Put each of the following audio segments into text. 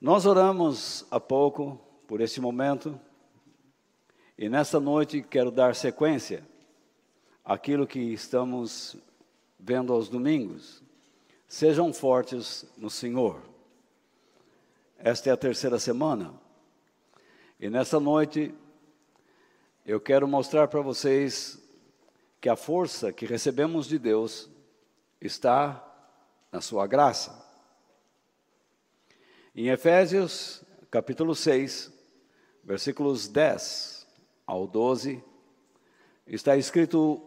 Nós oramos há pouco por esse momento e nesta noite quero dar sequência àquilo que estamos vendo aos domingos. Sejam fortes no Senhor. Esta é a terceira semana e nesta noite eu quero mostrar para vocês que a força que recebemos de Deus está na Sua graça. Em Efésios, capítulo 6, versículos 10 ao 12, está escrito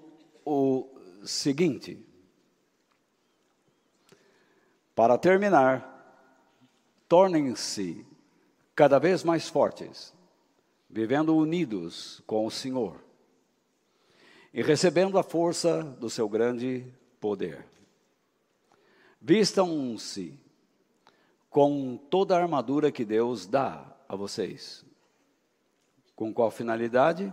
o seguinte: Para terminar, tornem-se cada vez mais fortes, vivendo unidos com o Senhor e recebendo a força do seu grande poder. Vistam-se com toda a armadura que Deus dá a vocês. Com qual finalidade?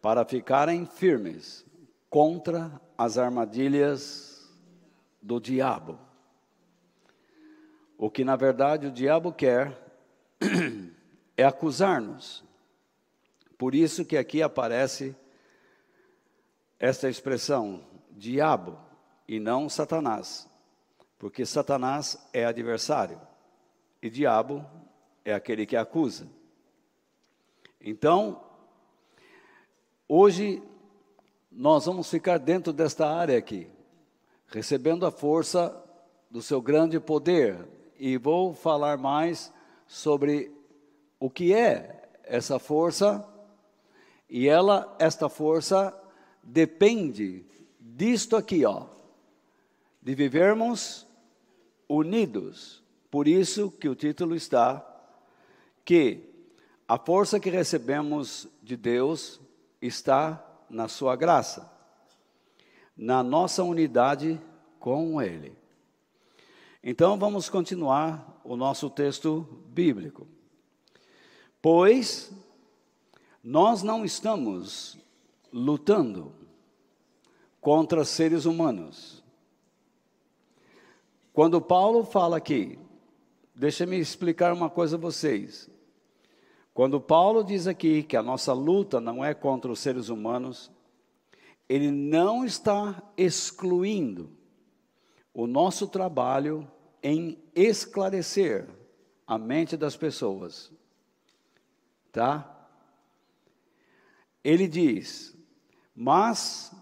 Para ficarem firmes contra as armadilhas do diabo. O que na verdade o diabo quer é acusar-nos. Por isso que aqui aparece esta expressão diabo e não Satanás porque Satanás é adversário e diabo é aquele que acusa. Então, hoje nós vamos ficar dentro desta área aqui, recebendo a força do seu grande poder e vou falar mais sobre o que é essa força e ela, esta força depende disto aqui, ó, de vivermos unidos. Por isso que o título está que a força que recebemos de Deus está na sua graça, na nossa unidade com ele. Então vamos continuar o nosso texto bíblico. Pois nós não estamos lutando contra seres humanos, quando Paulo fala aqui, deixa-me explicar uma coisa a vocês. Quando Paulo diz aqui que a nossa luta não é contra os seres humanos, ele não está excluindo o nosso trabalho em esclarecer a mente das pessoas. Tá? Ele diz: "Mas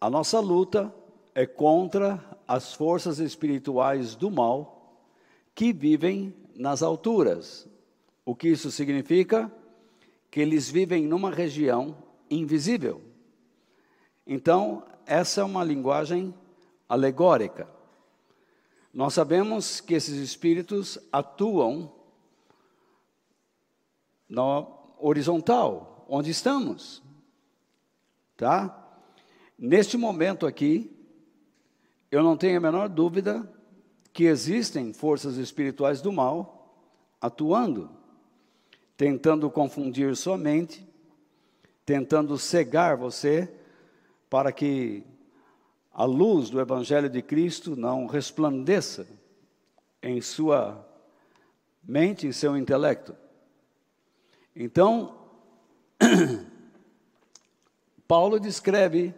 a nossa luta é contra as forças espirituais do mal que vivem nas alturas. O que isso significa? Que eles vivem numa região invisível. Então, essa é uma linguagem alegórica. Nós sabemos que esses espíritos atuam na horizontal, onde estamos. Tá? Neste momento aqui, eu não tenho a menor dúvida que existem forças espirituais do mal atuando, tentando confundir sua mente, tentando cegar você para que a luz do Evangelho de Cristo não resplandeça em sua mente, em seu intelecto. Então, Paulo descreve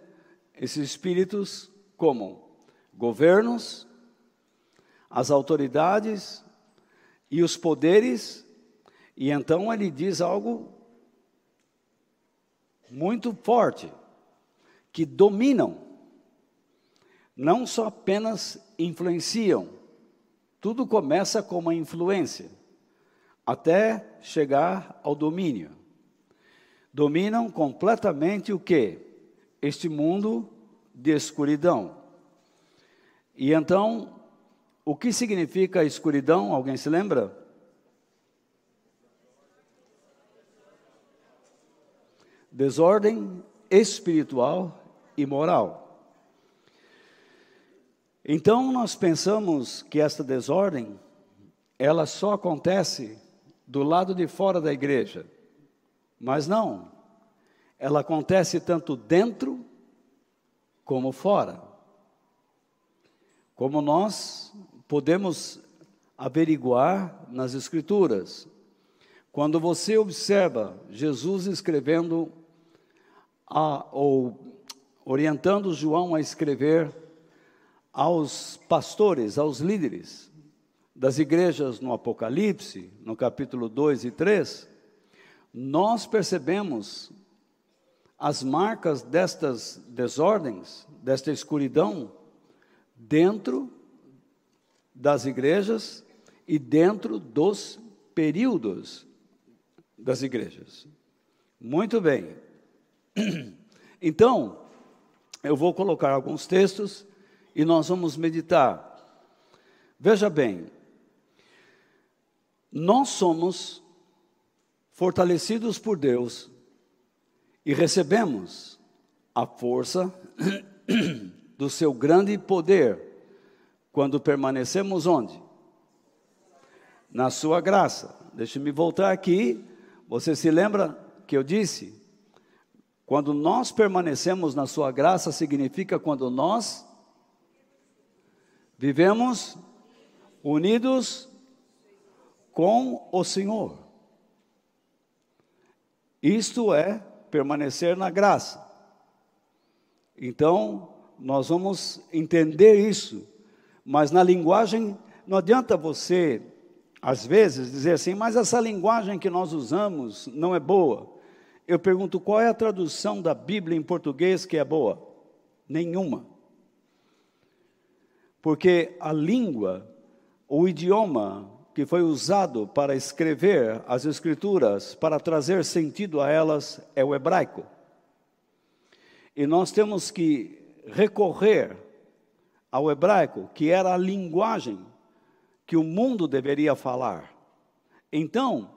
esses espíritos como governos, as autoridades e os poderes, e então ele diz algo muito forte, que dominam, não só apenas influenciam, tudo começa com uma influência, até chegar ao domínio. Dominam completamente o que? Este mundo de escuridão. E então, o que significa escuridão? Alguém se lembra? Desordem espiritual e moral. Então nós pensamos que esta desordem ela só acontece do lado de fora da igreja. Mas não. Ela acontece tanto dentro como fora. Como nós podemos averiguar nas Escrituras. Quando você observa Jesus escrevendo, a, ou orientando João a escrever aos pastores, aos líderes das igrejas no Apocalipse, no capítulo 2 e 3, nós percebemos as marcas destas desordens, desta escuridão, dentro das igrejas e dentro dos períodos das igrejas. Muito bem. Então, eu vou colocar alguns textos e nós vamos meditar. Veja bem, nós somos fortalecidos por Deus e recebemos a força do seu grande poder quando permanecemos onde? Na sua graça. Deixe-me voltar aqui. Você se lembra que eu disse? Quando nós permanecemos na sua graça, significa quando nós vivemos unidos com o Senhor. Isto é permanecer na graça. Então, nós vamos entender isso, mas na linguagem, não adianta você, às vezes, dizer assim, mas essa linguagem que nós usamos não é boa. Eu pergunto, qual é a tradução da Bíblia em português que é boa? Nenhuma. Porque a língua, o idioma que foi usado para escrever as Escrituras, para trazer sentido a elas, é o hebraico. E nós temos que recorrer ao hebraico, que era a linguagem que o mundo deveria falar. Então,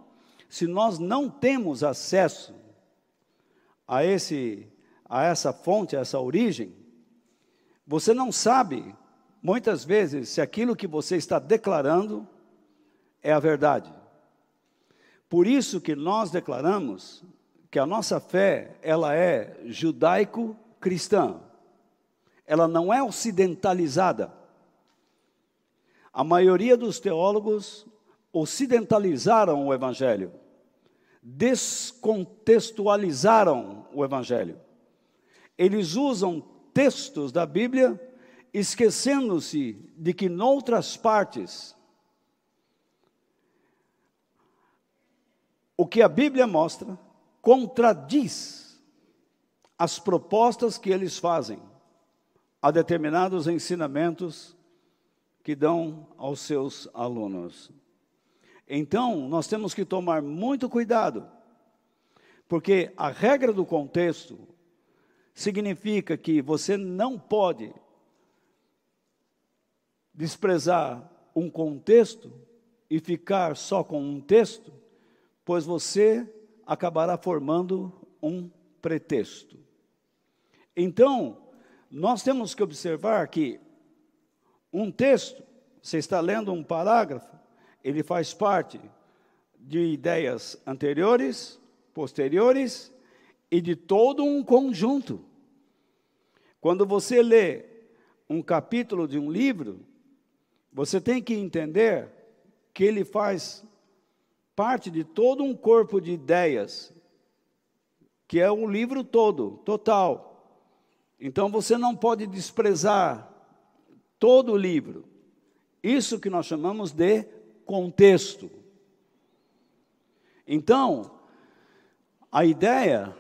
se nós não temos acesso a esse a essa fonte, a essa origem, você não sabe muitas vezes se aquilo que você está declarando é a verdade. Por isso que nós declaramos que a nossa fé, ela é judaico-cristã. Ela não é ocidentalizada. A maioria dos teólogos ocidentalizaram o evangelho, descontextualizaram o evangelho. Eles usam textos da Bíblia esquecendo-se de que noutras partes o que a Bíblia mostra contradiz as propostas que eles fazem a determinados ensinamentos que dão aos seus alunos. Então, nós temos que tomar muito cuidado, porque a regra do contexto significa que você não pode desprezar um contexto e ficar só com um texto pois você acabará formando um pretexto. Então, nós temos que observar que um texto, você está lendo um parágrafo, ele faz parte de ideias anteriores, posteriores e de todo um conjunto. Quando você lê um capítulo de um livro, você tem que entender que ele faz parte de todo um corpo de ideias, que é um livro todo, total. Então você não pode desprezar todo o livro. Isso que nós chamamos de contexto. Então, a ideia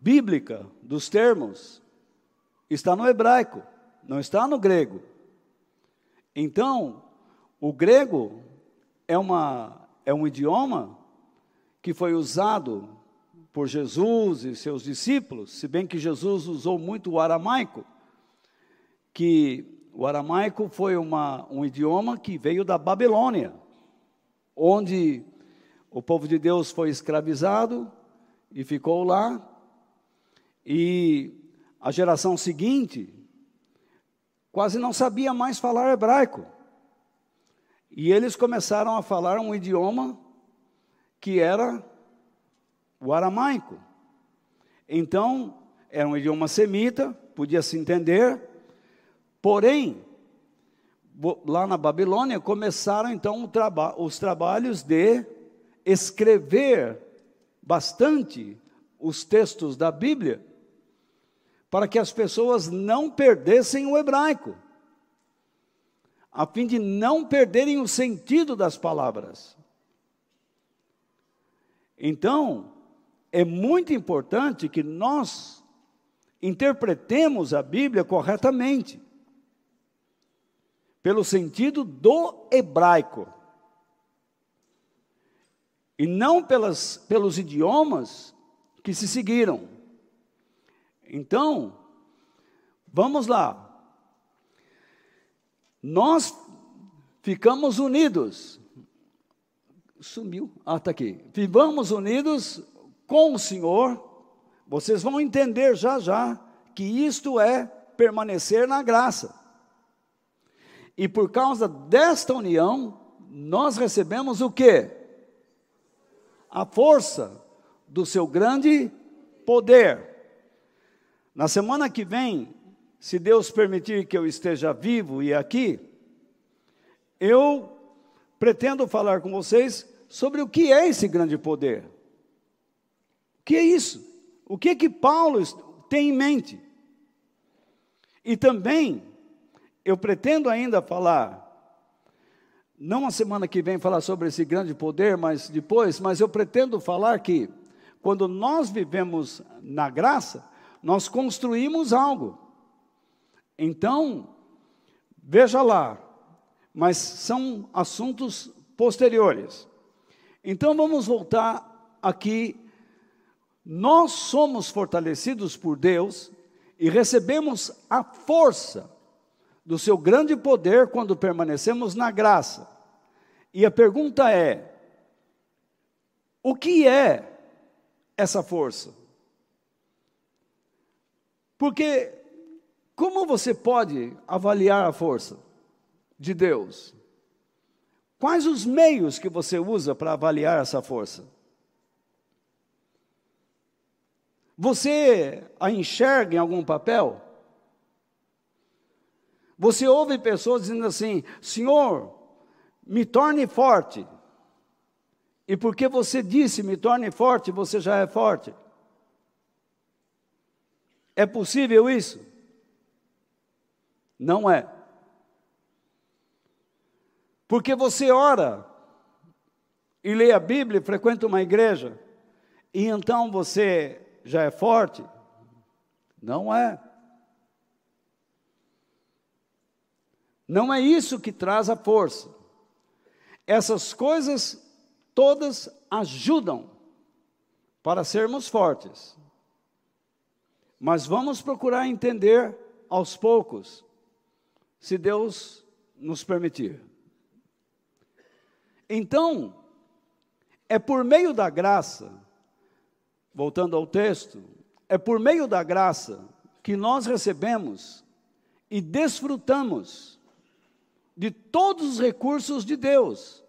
bíblica dos termos está no hebraico, não está no grego. Então, o grego é uma é um idioma que foi usado por Jesus e seus discípulos, se bem que Jesus usou muito o aramaico, que o aramaico foi uma, um idioma que veio da Babilônia, onde o povo de Deus foi escravizado e ficou lá, e a geração seguinte quase não sabia mais falar hebraico. E eles começaram a falar um idioma que era o aramaico. Então, era um idioma semita, podia se entender, porém, lá na Babilônia, começaram então traba os trabalhos de escrever bastante os textos da Bíblia, para que as pessoas não perdessem o hebraico, a fim de não perderem o sentido das palavras. Então, é muito importante que nós interpretemos a Bíblia corretamente, pelo sentido do hebraico, e não pelas, pelos idiomas que se seguiram. Então, vamos lá. Nós ficamos unidos. Sumiu. Ah, está aqui. Vivamos unidos com o Senhor. Vocês vão entender já já que isto é permanecer na graça. E por causa desta união, nós recebemos o que? A força do seu grande poder. Na semana que vem, se Deus permitir que eu esteja vivo e aqui, eu pretendo falar com vocês sobre o que é esse grande poder. O que é isso? O que é que Paulo tem em mente? E também, eu pretendo ainda falar, não a semana que vem falar sobre esse grande poder, mas depois, mas eu pretendo falar que quando nós vivemos na graça, nós construímos algo. Então, veja lá, mas são assuntos posteriores. Então vamos voltar aqui. Nós somos fortalecidos por Deus e recebemos a força do seu grande poder quando permanecemos na graça. E a pergunta é: o que é essa força. Porque como você pode avaliar a força de Deus? Quais os meios que você usa para avaliar essa força? Você a enxerga em algum papel? Você ouve pessoas dizendo assim: Senhor, me torne forte. E porque você disse, me torne forte, você já é forte. É possível isso? Não é. Porque você ora e lê a Bíblia, frequenta uma igreja, e então você já é forte? Não é. Não é isso que traz a força. Essas coisas todas ajudam para sermos fortes. Mas vamos procurar entender aos poucos, se Deus nos permitir. Então, é por meio da graça, voltando ao texto, é por meio da graça que nós recebemos e desfrutamos de todos os recursos de Deus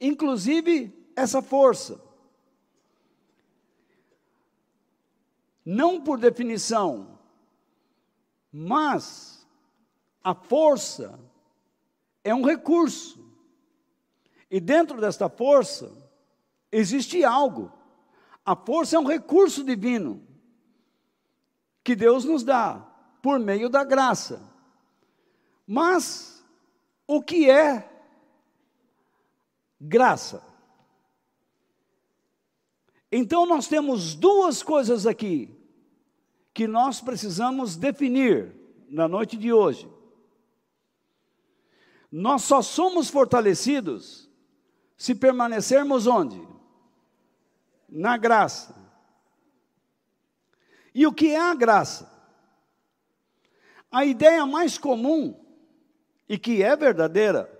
inclusive essa força. Não por definição, mas a força é um recurso. E dentro desta força existe algo. A força é um recurso divino que Deus nos dá por meio da graça. Mas o que é graça. Então nós temos duas coisas aqui que nós precisamos definir na noite de hoje. Nós só somos fortalecidos se permanecermos onde? Na graça. E o que é a graça? A ideia mais comum e que é verdadeira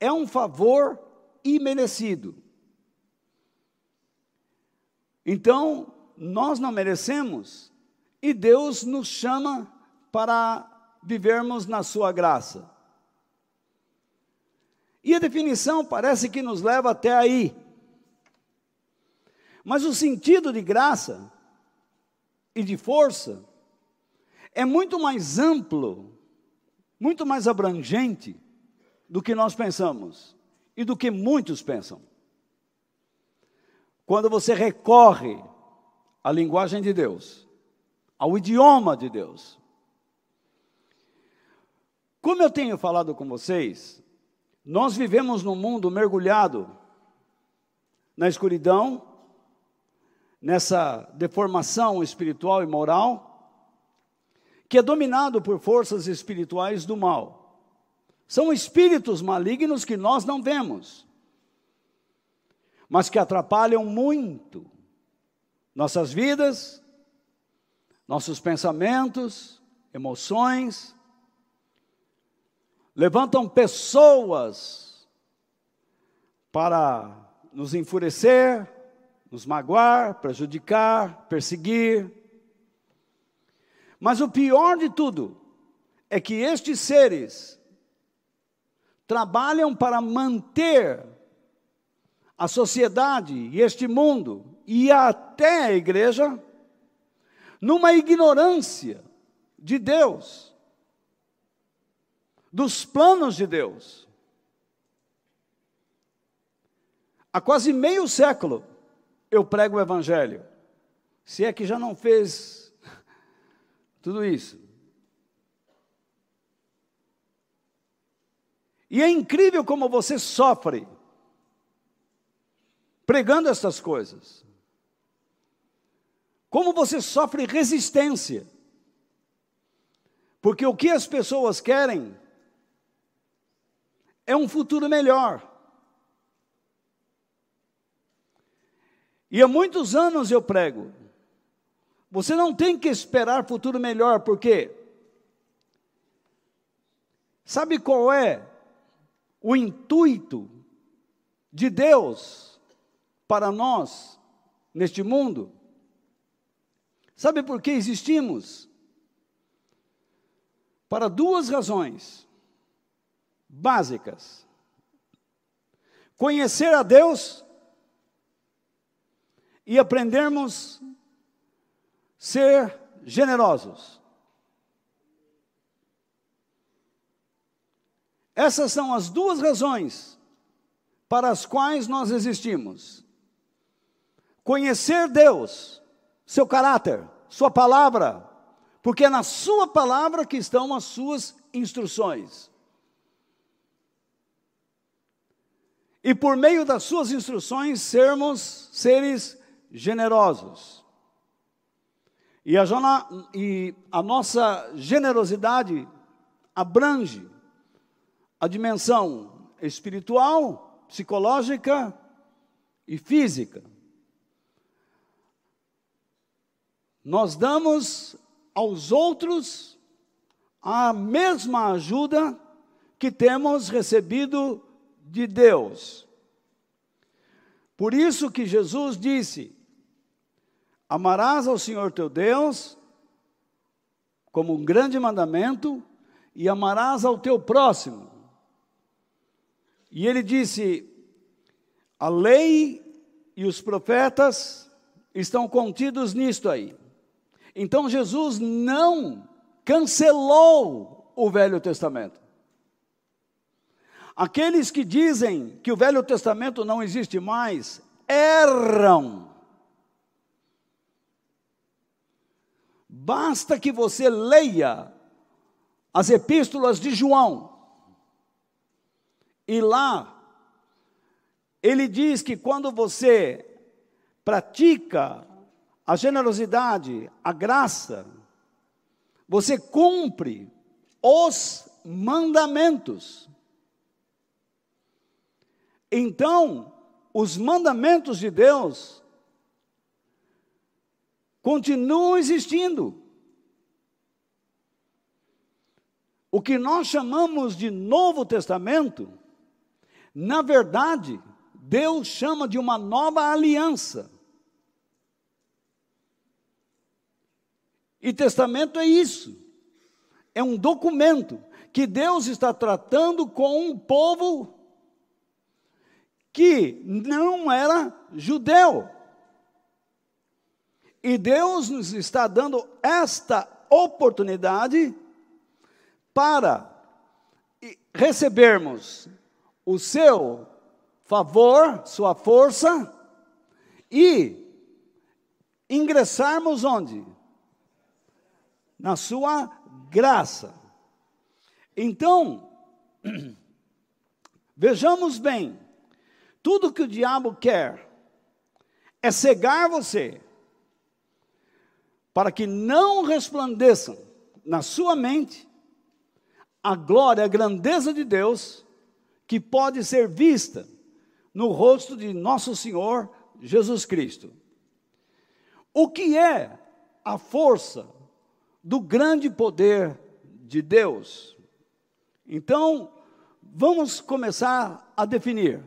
é um favor imerecido. Então, nós não merecemos e Deus nos chama para vivermos na sua graça. E a definição parece que nos leva até aí. Mas o sentido de graça e de força é muito mais amplo, muito mais abrangente do que nós pensamos e do que muitos pensam. Quando você recorre à linguagem de Deus, ao idioma de Deus. Como eu tenho falado com vocês, nós vivemos num mundo mergulhado na escuridão, nessa deformação espiritual e moral, que é dominado por forças espirituais do mal. São espíritos malignos que nós não vemos, mas que atrapalham muito nossas vidas, nossos pensamentos, emoções, levantam pessoas para nos enfurecer, nos magoar, prejudicar, perseguir. Mas o pior de tudo é que estes seres trabalham para manter a sociedade e este mundo e até a igreja numa ignorância de Deus, dos planos de Deus. Há quase meio século eu prego o Evangelho. Se é que já não fez tudo isso. E é incrível como você sofre pregando essas coisas. Como você sofre resistência. Porque o que as pessoas querem é um futuro melhor. E há muitos anos eu prego. Você não tem que esperar futuro melhor, porque sabe qual é o intuito de Deus para nós neste mundo? Sabe por que existimos? Para duas razões básicas: conhecer a Deus e aprendermos ser generosos. Essas são as duas razões para as quais nós existimos. Conhecer Deus, seu caráter, sua palavra, porque é na sua palavra que estão as suas instruções. E por meio das suas instruções sermos seres generosos. E a, e a nossa generosidade abrange a dimensão espiritual, psicológica e física. Nós damos aos outros a mesma ajuda que temos recebido de Deus. Por isso que Jesus disse: Amarás ao Senhor teu Deus como um grande mandamento e amarás ao teu próximo. E ele disse: a lei e os profetas estão contidos nisto aí. Então Jesus não cancelou o Velho Testamento. Aqueles que dizem que o Velho Testamento não existe mais, erram. Basta que você leia as epístolas de João. E lá, ele diz que quando você pratica a generosidade, a graça, você cumpre os mandamentos. Então, os mandamentos de Deus continuam existindo. O que nós chamamos de Novo Testamento, na verdade, Deus chama de uma nova aliança. E testamento é isso. É um documento que Deus está tratando com um povo que não era judeu. E Deus nos está dando esta oportunidade para recebermos o seu favor, sua força e ingressarmos onde? Na sua graça. Então, vejamos bem, tudo que o diabo quer é cegar você, para que não resplandeçam na sua mente a glória, a grandeza de Deus, que pode ser vista no rosto de nosso Senhor Jesus Cristo. O que é a força do grande poder de Deus? Então, vamos começar a definir.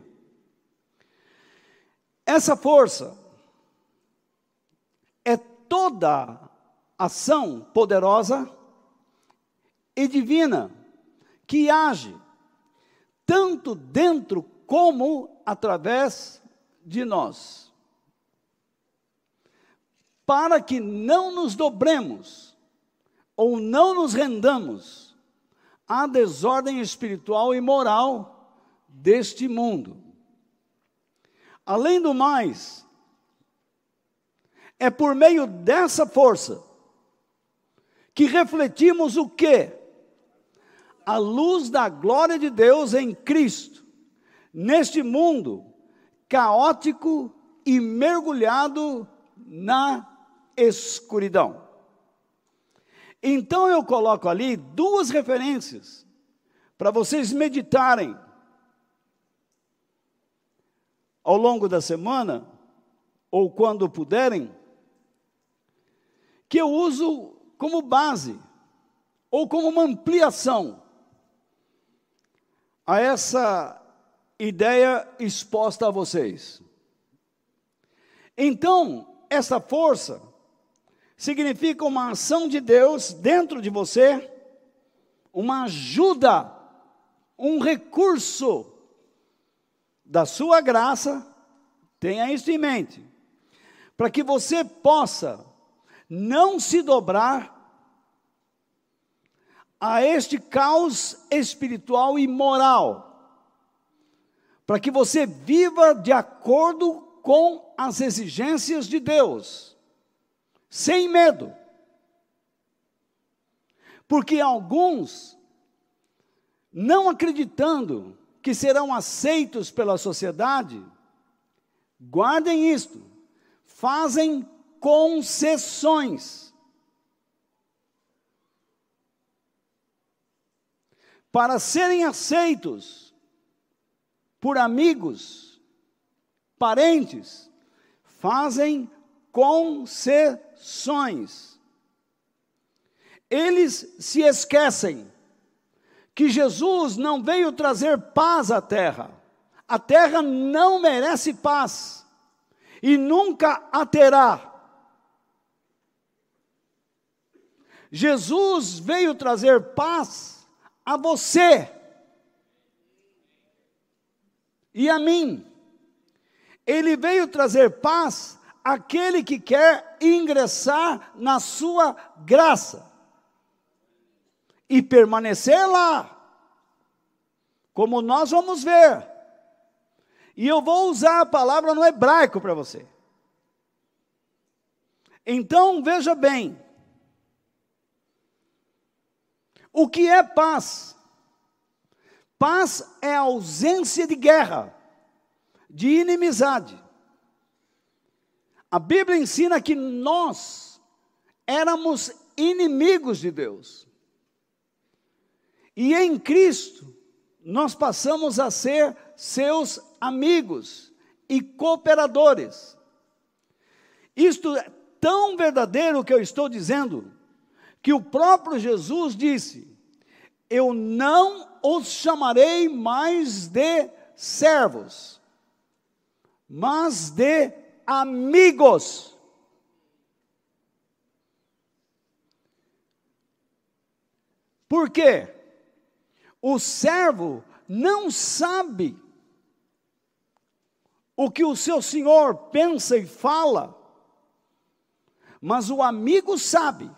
Essa força toda ação poderosa e divina que age tanto dentro como através de nós. Para que não nos dobremos ou não nos rendamos à desordem espiritual e moral deste mundo. Além do mais, é por meio dessa força que refletimos o que? A luz da glória de Deus em Cristo, neste mundo caótico e mergulhado na escuridão. Então eu coloco ali duas referências para vocês meditarem ao longo da semana, ou quando puderem, que eu uso como base, ou como uma ampliação a essa ideia exposta a vocês. Então, essa força significa uma ação de Deus dentro de você, uma ajuda, um recurso da sua graça, tenha isso em mente, para que você possa não se dobrar a este caos espiritual e moral, para que você viva de acordo com as exigências de Deus, sem medo. Porque alguns, não acreditando que serão aceitos pela sociedade, guardem isto, fazem concessões. Para serem aceitos por amigos, parentes, fazem concessões. Eles se esquecem que Jesus não veio trazer paz à terra. A terra não merece paz e nunca a terá. Jesus veio trazer paz a você e a mim. Ele veio trazer paz àquele que quer ingressar na sua graça e permanecer lá, como nós vamos ver. E eu vou usar a palavra no hebraico para você. Então, veja bem. O que é paz? Paz é ausência de guerra, de inimizade. A Bíblia ensina que nós éramos inimigos de Deus. E em Cristo, nós passamos a ser seus amigos e cooperadores. Isto é tão verdadeiro que eu estou dizendo, que o próprio Jesus disse: Eu não os chamarei mais de servos, mas de amigos. Por quê? O servo não sabe o que o seu senhor pensa e fala, mas o amigo sabe.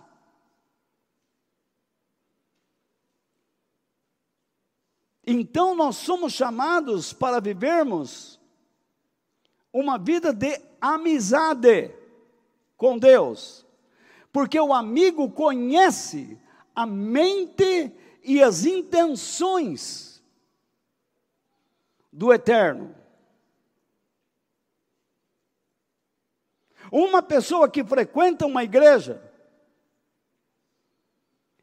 Então nós somos chamados para vivermos uma vida de amizade com Deus, porque o amigo conhece a mente e as intenções do eterno. Uma pessoa que frequenta uma igreja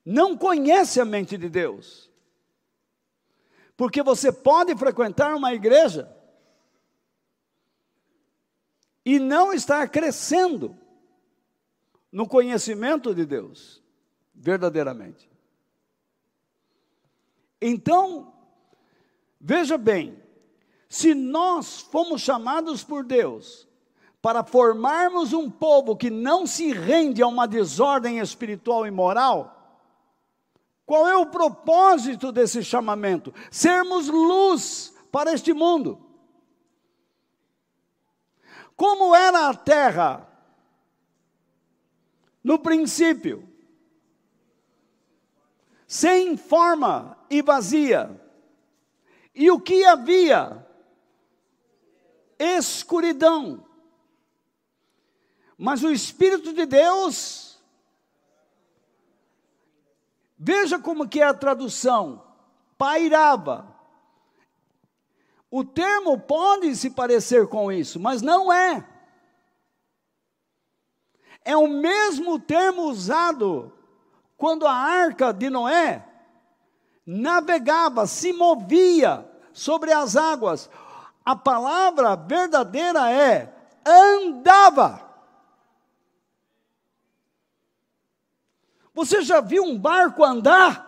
não conhece a mente de Deus. Porque você pode frequentar uma igreja e não estar crescendo no conhecimento de Deus, verdadeiramente. Então, veja bem, se nós fomos chamados por Deus para formarmos um povo que não se rende a uma desordem espiritual e moral, qual é o propósito desse chamamento? Sermos luz para este mundo. Como era a terra no princípio? Sem forma e vazia. E o que havia? Escuridão. Mas o Espírito de Deus Veja como que é a tradução. Pairava. O termo pode se parecer com isso, mas não é. É o mesmo termo usado quando a arca de Noé navegava, se movia sobre as águas. A palavra verdadeira é andava. Você já viu um barco andar?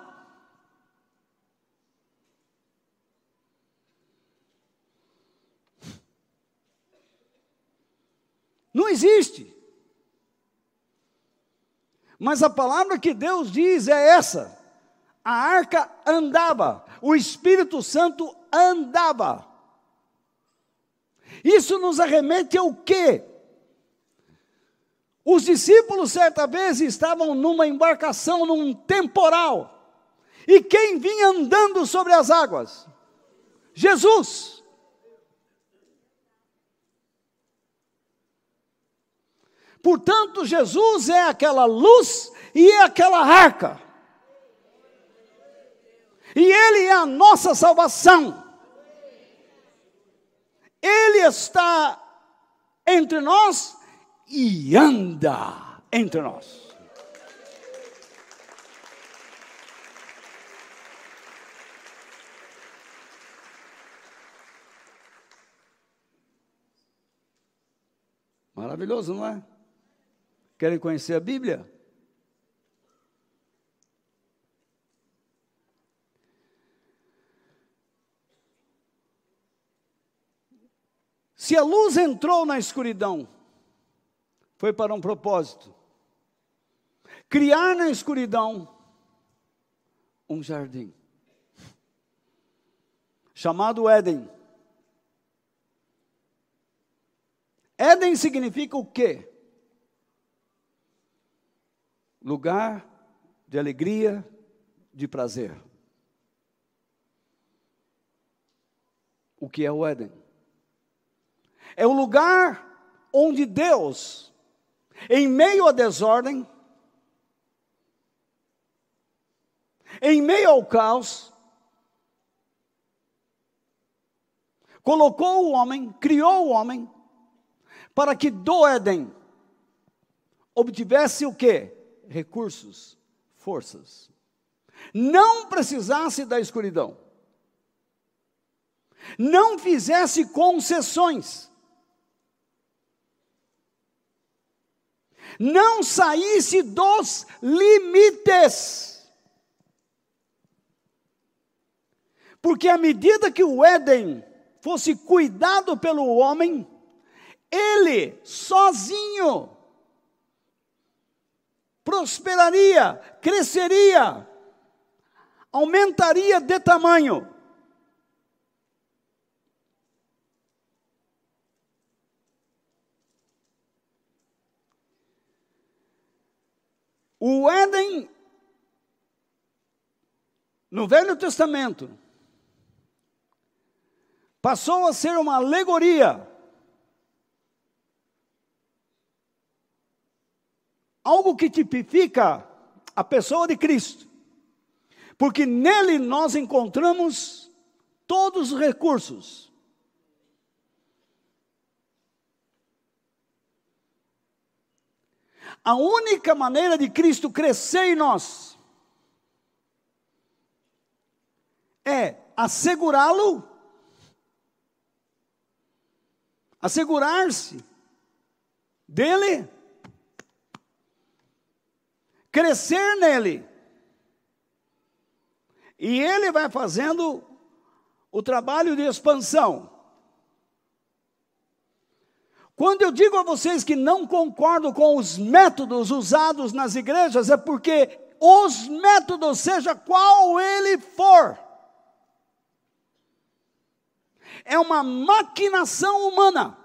Não existe. Mas a palavra que Deus diz é essa: a arca andava, o Espírito Santo andava. Isso nos arremete ao quê? Os discípulos, certa vez, estavam numa embarcação, num temporal. E quem vinha andando sobre as águas? Jesus. Portanto, Jesus é aquela luz e é aquela arca. E Ele é a nossa salvação. Ele está entre nós e anda entre nós. Maravilhoso, não é? Querem conhecer a Bíblia? Se a luz entrou na escuridão, foi para um propósito: criar na escuridão um jardim, chamado Éden. Éden significa o quê? Lugar de alegria, de prazer. O que é o Éden? É o lugar onde Deus em meio à desordem, em meio ao caos, colocou o homem, criou o homem, para que do Éden obtivesse o que? Recursos, forças. Não precisasse da escuridão. Não fizesse concessões. Não saísse dos limites. Porque à medida que o Éden fosse cuidado pelo homem, ele sozinho prosperaria, cresceria, aumentaria de tamanho. O Éden, no Velho Testamento, passou a ser uma alegoria. Algo que tipifica a pessoa de Cristo. Porque nele nós encontramos todos os recursos. A única maneira de Cristo crescer em nós é assegurá-lo, assegurar-se dele, crescer nele. E ele vai fazendo o trabalho de expansão. Quando eu digo a vocês que não concordo com os métodos usados nas igrejas, é porque os métodos, seja qual ele for, é uma maquinação humana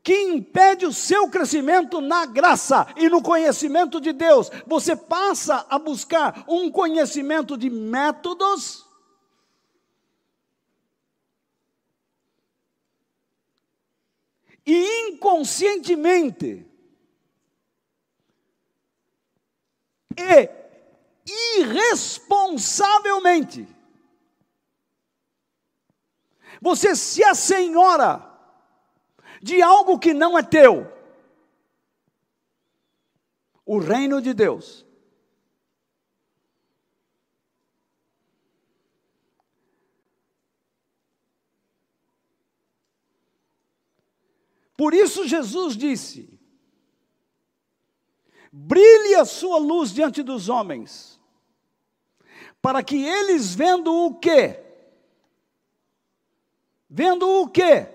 que impede o seu crescimento na graça e no conhecimento de Deus. Você passa a buscar um conhecimento de métodos e inconscientemente e irresponsavelmente você se assenhora de algo que não é teu. O reino de Deus. Por isso Jesus disse: brilhe a sua luz diante dos homens, para que eles vendo o quê? Vendo o quê?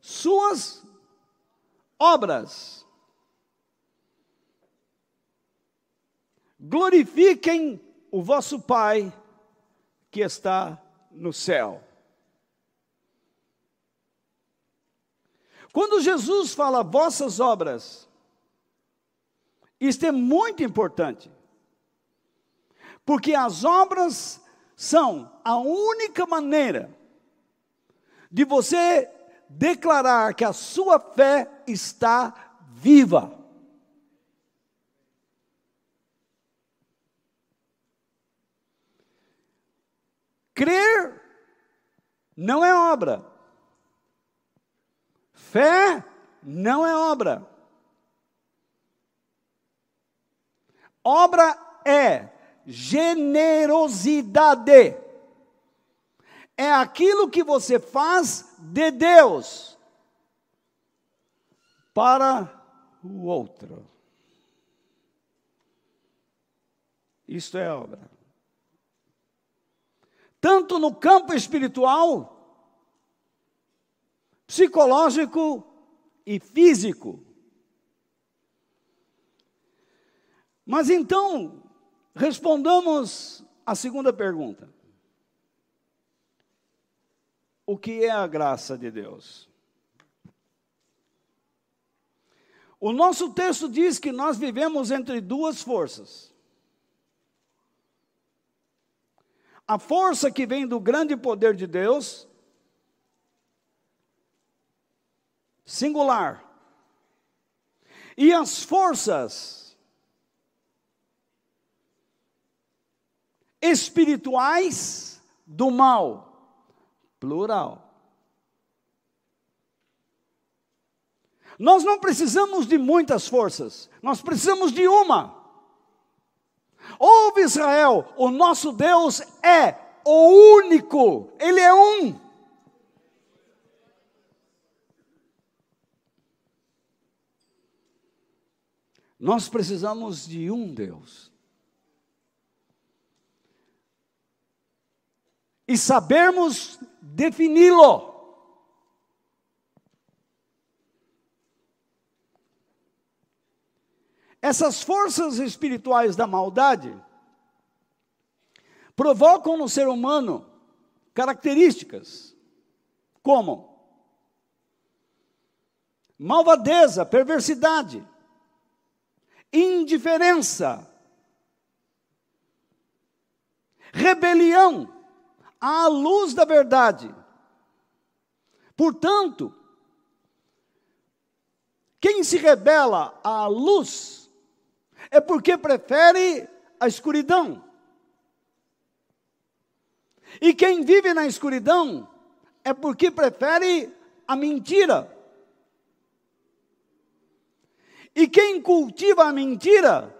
Suas obras. Glorifiquem o vosso Pai que está no céu. Quando Jesus fala vossas obras, isto é muito importante, porque as obras são a única maneira de você declarar que a sua fé está viva. Crer não é obra. Fé não é obra. Obra é generosidade. É aquilo que você faz de Deus para o outro. Isto é obra. Tanto no campo espiritual, psicológico e físico. Mas então, respondamos a segunda pergunta: O que é a graça de Deus? O nosso texto diz que nós vivemos entre duas forças. A força que vem do grande poder de Deus singular. E as forças espirituais do mal, plural. Nós não precisamos de muitas forças, nós precisamos de uma. Ouve Israel, o nosso Deus é o único, Ele é um. Nós precisamos de um Deus. E sabermos defini-lo. Essas forças espirituais da maldade provocam no ser humano características como malvadeza, perversidade, indiferença, rebelião à luz da verdade. Portanto, quem se rebela à luz é porque prefere a escuridão. E quem vive na escuridão é porque prefere a mentira. E quem cultiva a mentira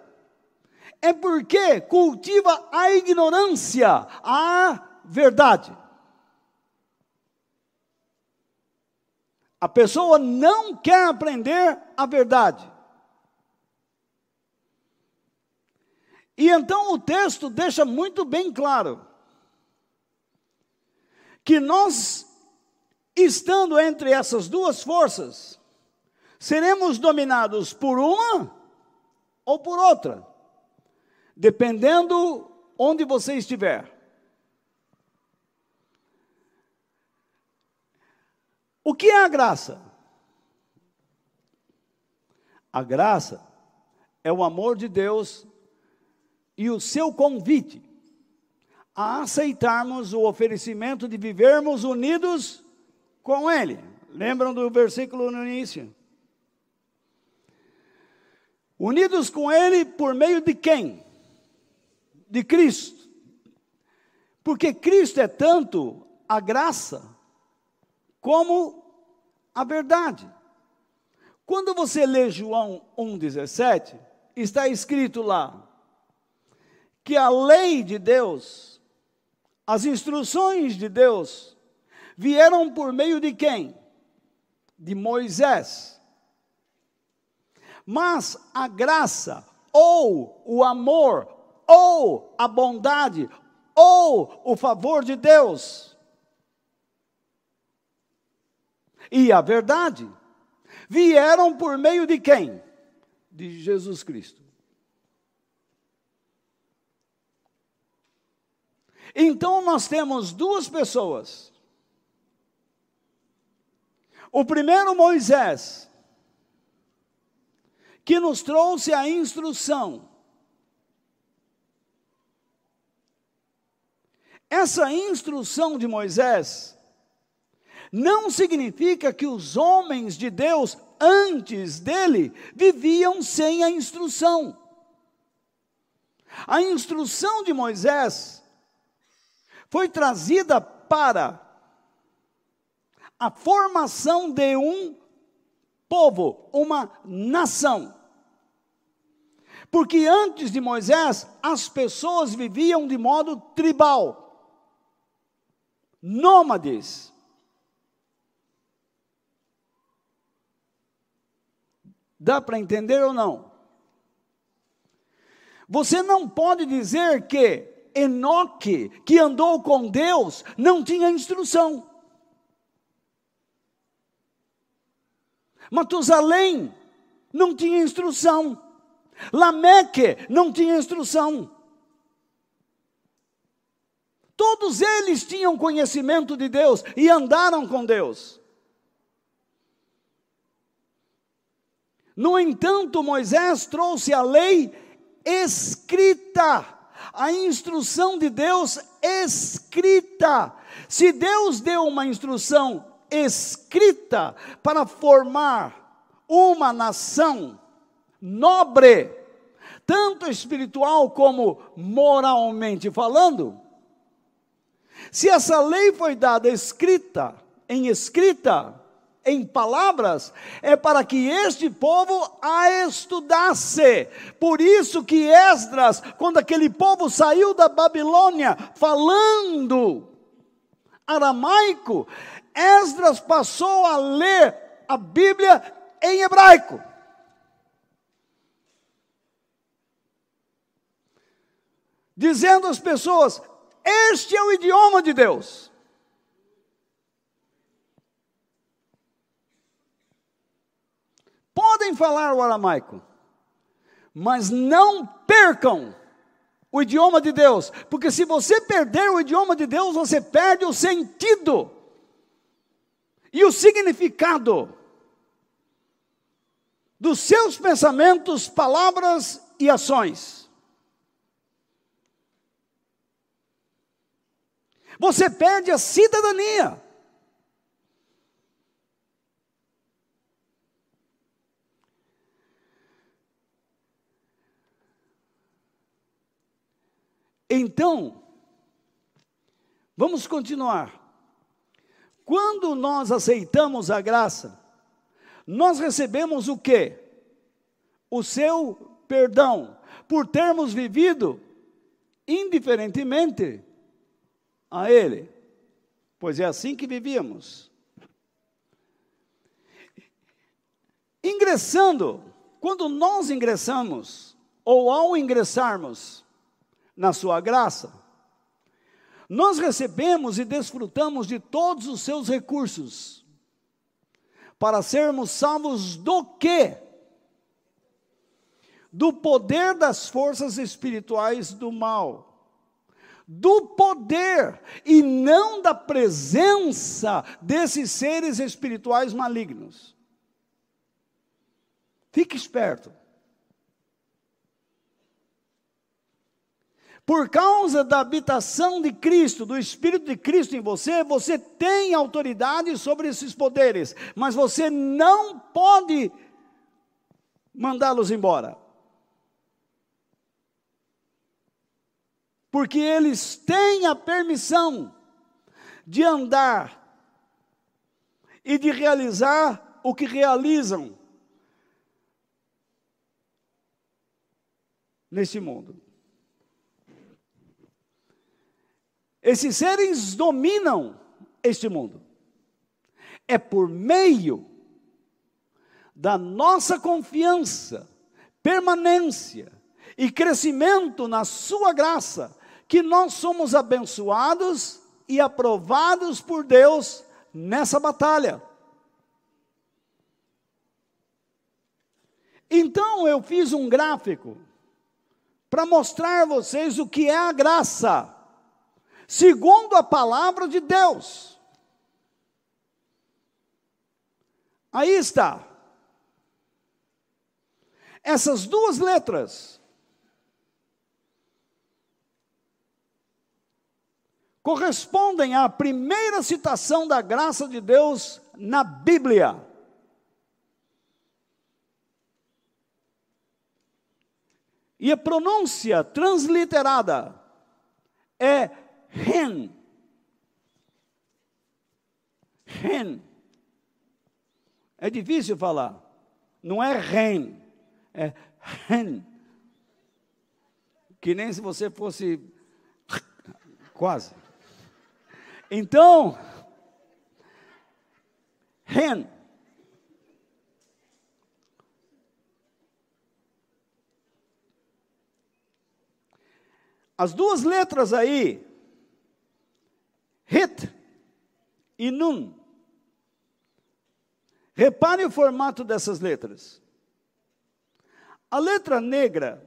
é porque cultiva a ignorância, a verdade. A pessoa não quer aprender a verdade. E então o texto deixa muito bem claro que nós, estando entre essas duas forças, seremos dominados por uma ou por outra, dependendo onde você estiver. O que é a graça? A graça é o amor de Deus e o seu convite a aceitarmos o oferecimento de vivermos unidos com Ele. Lembram do versículo no início? Unidos com Ele por meio de quem? De Cristo. Porque Cristo é tanto a graça como a verdade. Quando você lê João 1,17, está escrito lá que a lei de Deus, as instruções de Deus, vieram por meio de quem? De Moisés. Mas a graça, ou o amor, ou a bondade, ou o favor de Deus, e a verdade, vieram por meio de quem? De Jesus Cristo. Então nós temos duas pessoas. O primeiro, Moisés, que nos trouxe a instrução. Essa instrução de Moisés não significa que os homens de Deus antes dele viviam sem a instrução. A instrução de Moisés foi trazida para a formação de um povo, uma nação. Porque antes de Moisés, as pessoas viviam de modo tribal, nômades. Dá para entender ou não? Você não pode dizer que Enoque, que andou com Deus, não tinha instrução. Matusalém não tinha instrução. Lameque não tinha instrução. Todos eles tinham conhecimento de Deus e andaram com Deus. No entanto, Moisés trouxe a lei escrita, a instrução de Deus escrita. Se Deus deu uma instrução escrita para formar uma nação nobre, tanto espiritual como moralmente falando. Se essa lei foi dada escrita, em escrita, em palavras, é para que este povo a estudasse. Por isso que Esdras, quando aquele povo saiu da Babilônia falando aramaico, Esdras passou a ler a Bíblia em hebraico. Dizendo às pessoas: Este é o idioma de Deus. Podem falar o aramaico, mas não percam o idioma de Deus, porque se você perder o idioma de Deus, você perde o sentido e o significado dos seus pensamentos, palavras e ações. Você perde a cidadania. Então, vamos continuar. Quando nós aceitamos a graça, nós recebemos o quê? O seu perdão, por termos vivido indiferentemente a Ele, pois é assim que vivíamos. Ingressando, quando nós ingressamos, ou ao ingressarmos na Sua graça, nós recebemos e desfrutamos de todos os seus recursos para sermos salvos do quê? Do poder das forças espirituais do mal. Do poder e não da presença desses seres espirituais malignos. Fique esperto. Por causa da habitação de Cristo, do Espírito de Cristo em você, você tem autoridade sobre esses poderes, mas você não pode mandá-los embora. Porque eles têm a permissão de andar e de realizar o que realizam nesse mundo. Esses seres dominam este mundo. É por meio da nossa confiança, permanência e crescimento na Sua graça que nós somos abençoados e aprovados por Deus nessa batalha. Então eu fiz um gráfico para mostrar a vocês o que é a graça segundo a palavra de Deus. Aí está. Essas duas letras correspondem à primeira citação da graça de Deus na Bíblia. E a pronúncia transliterada é Hen. Hen. É difícil falar. Não é ren, é hen. Que nem se você fosse quase. Então, hen. As duas letras aí, Hit e Nun. Repare o formato dessas letras. A letra negra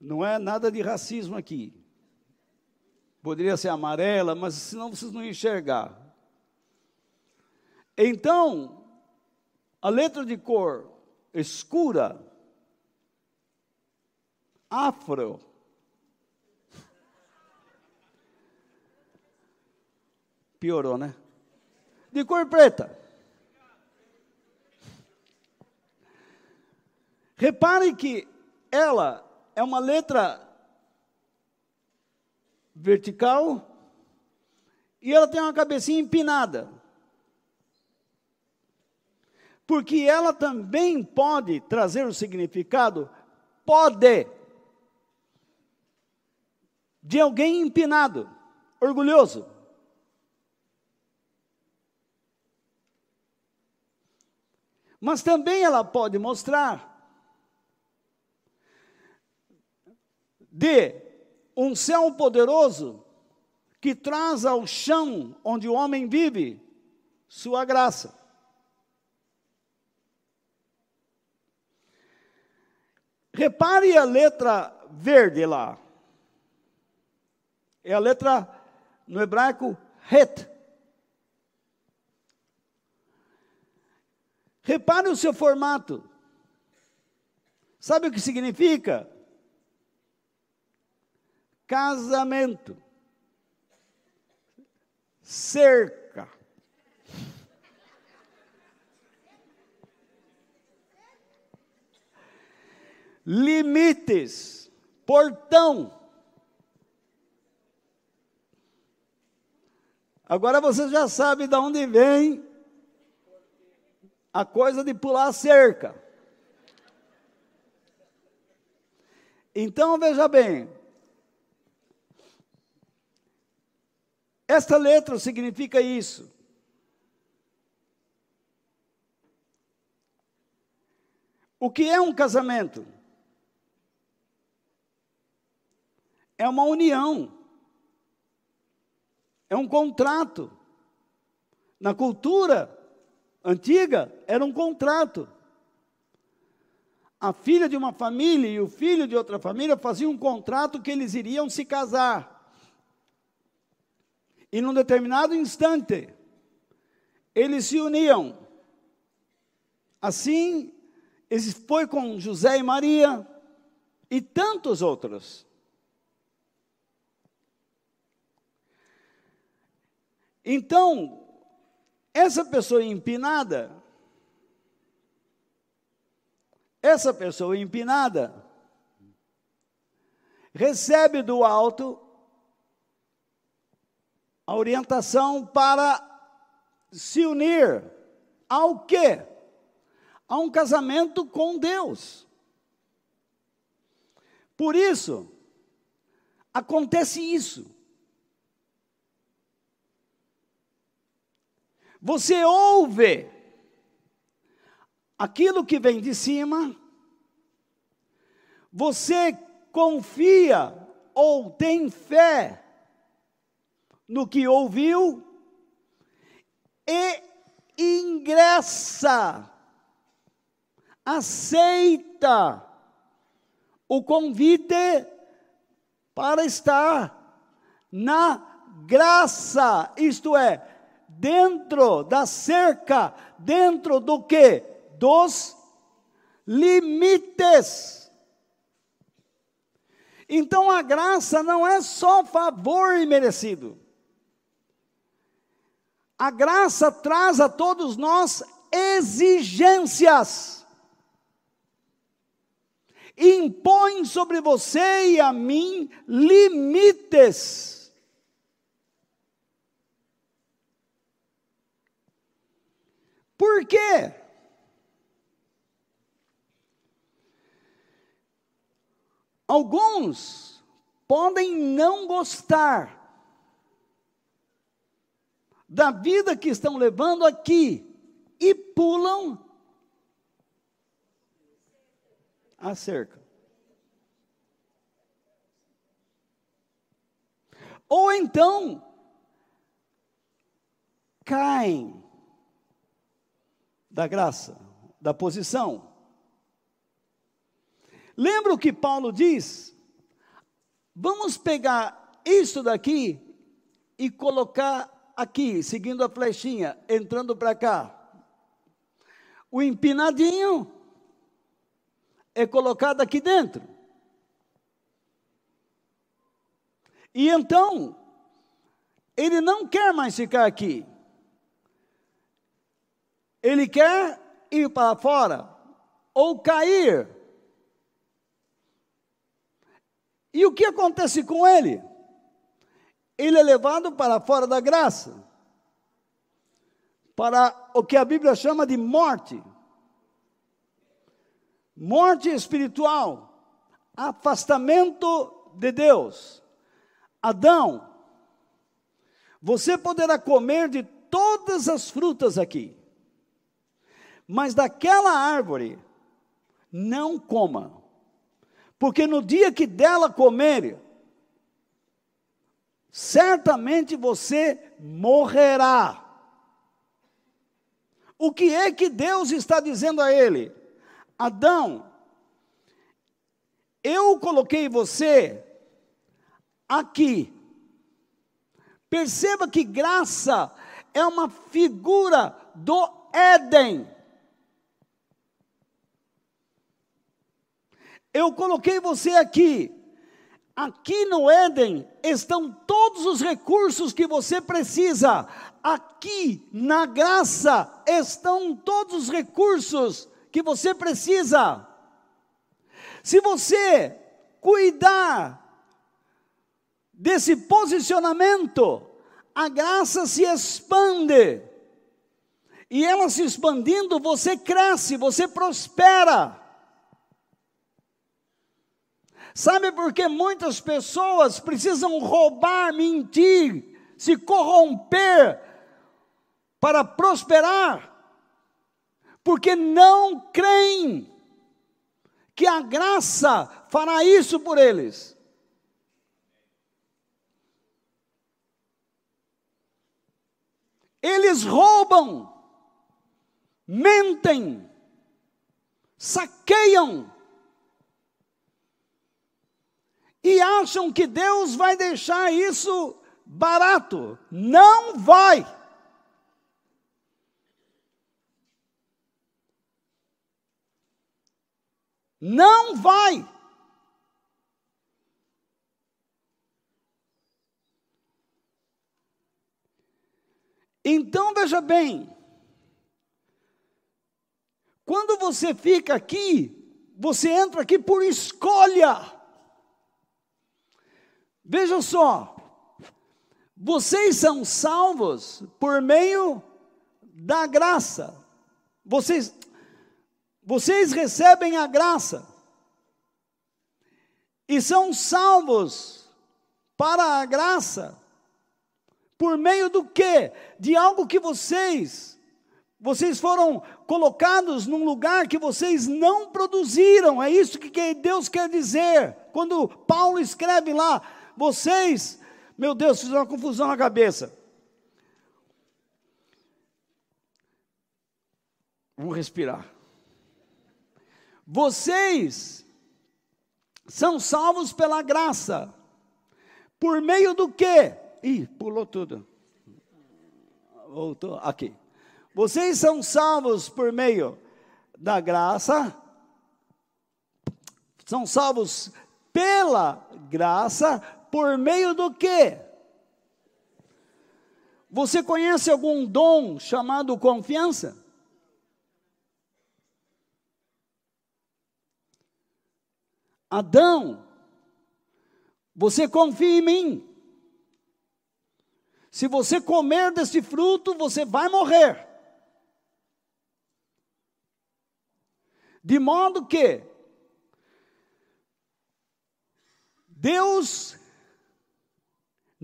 não é nada de racismo aqui. Poderia ser amarela, mas senão vocês não enxergar. Então, a letra de cor escura, afro, Piorou, né? De cor preta. Repare que ela é uma letra vertical e ela tem uma cabecinha empinada. Porque ela também pode trazer o significado pode de alguém empinado, orgulhoso. Mas também ela pode mostrar de um céu poderoso que traz ao chão onde o homem vive sua graça. Repare a letra verde lá. É a letra no hebraico het. Repare o seu formato. Sabe o que significa? Casamento. cerca. Limites, portão. Agora você já sabe de onde vem a coisa de pular a cerca. Então veja bem, esta letra significa isso. O que é um casamento? É uma união, é um contrato. Na cultura antiga, era um contrato a filha de uma família e o filho de outra família faziam um contrato que eles iriam se casar. E num determinado instante, eles se uniam. Assim, foi com José e Maria e tantos outros. Então, essa pessoa empinada, essa pessoa empinada recebe do alto a orientação para se unir ao quê? A um casamento com Deus. Por isso, acontece isso. Você ouve aquilo que vem de cima, você confia ou tem fé no que ouviu e ingressa, aceita o convite para estar na graça, isto é, dentro da cerca, dentro do que? dos limites. Então a graça não é só favor imerecido. A graça traz a todos nós exigências. Impõe sobre você e a mim limites. Por quê? Alguns podem não gostar da vida que estão levando aqui e pulam a cerca. Ou então caem da graça, da posição. Lembra o que Paulo diz? Vamos pegar isso daqui e colocar aqui, seguindo a flechinha, entrando para cá. O empinadinho é colocado aqui dentro. E então, ele não quer mais ficar aqui. Ele quer ir para fora ou cair E o que acontece com ele? Ele é levado para fora da graça, para o que a Bíblia chama de morte. Morte espiritual, afastamento de Deus. Adão, você poderá comer de todas as frutas aqui, mas daquela árvore não coma porque no dia que dela comer, certamente você morrerá. O que é que Deus está dizendo a ele? Adão, eu coloquei você aqui. Perceba que graça é uma figura do Éden. Eu coloquei você aqui. Aqui no Éden estão todos os recursos que você precisa. Aqui na graça estão todos os recursos que você precisa. Se você cuidar desse posicionamento, a graça se expande. E ela se expandindo, você cresce, você prospera. Sabe por que muitas pessoas precisam roubar, mentir, se corromper para prosperar? Porque não creem que a graça fará isso por eles. Eles roubam, mentem, saqueiam, e acham que Deus vai deixar isso barato. Não vai. Não vai. Então veja bem, quando você fica aqui, você entra aqui por escolha. Veja só, vocês são salvos por meio da graça. Vocês, vocês recebem a graça e são salvos para a graça por meio do quê? De algo que vocês vocês foram colocados num lugar que vocês não produziram. É isso que Deus quer dizer. Quando Paulo escreve lá, vocês, meu Deus, fizeram uma confusão na cabeça. Vamos respirar. Vocês são salvos pela graça. Por meio do quê? Ih, pulou tudo. Voltou aqui. Vocês são salvos por meio da graça. São salvos pela graça por meio do quê? Você conhece algum dom chamado confiança? Adão, você confia em mim. Se você comer desse fruto, você vai morrer. De modo que Deus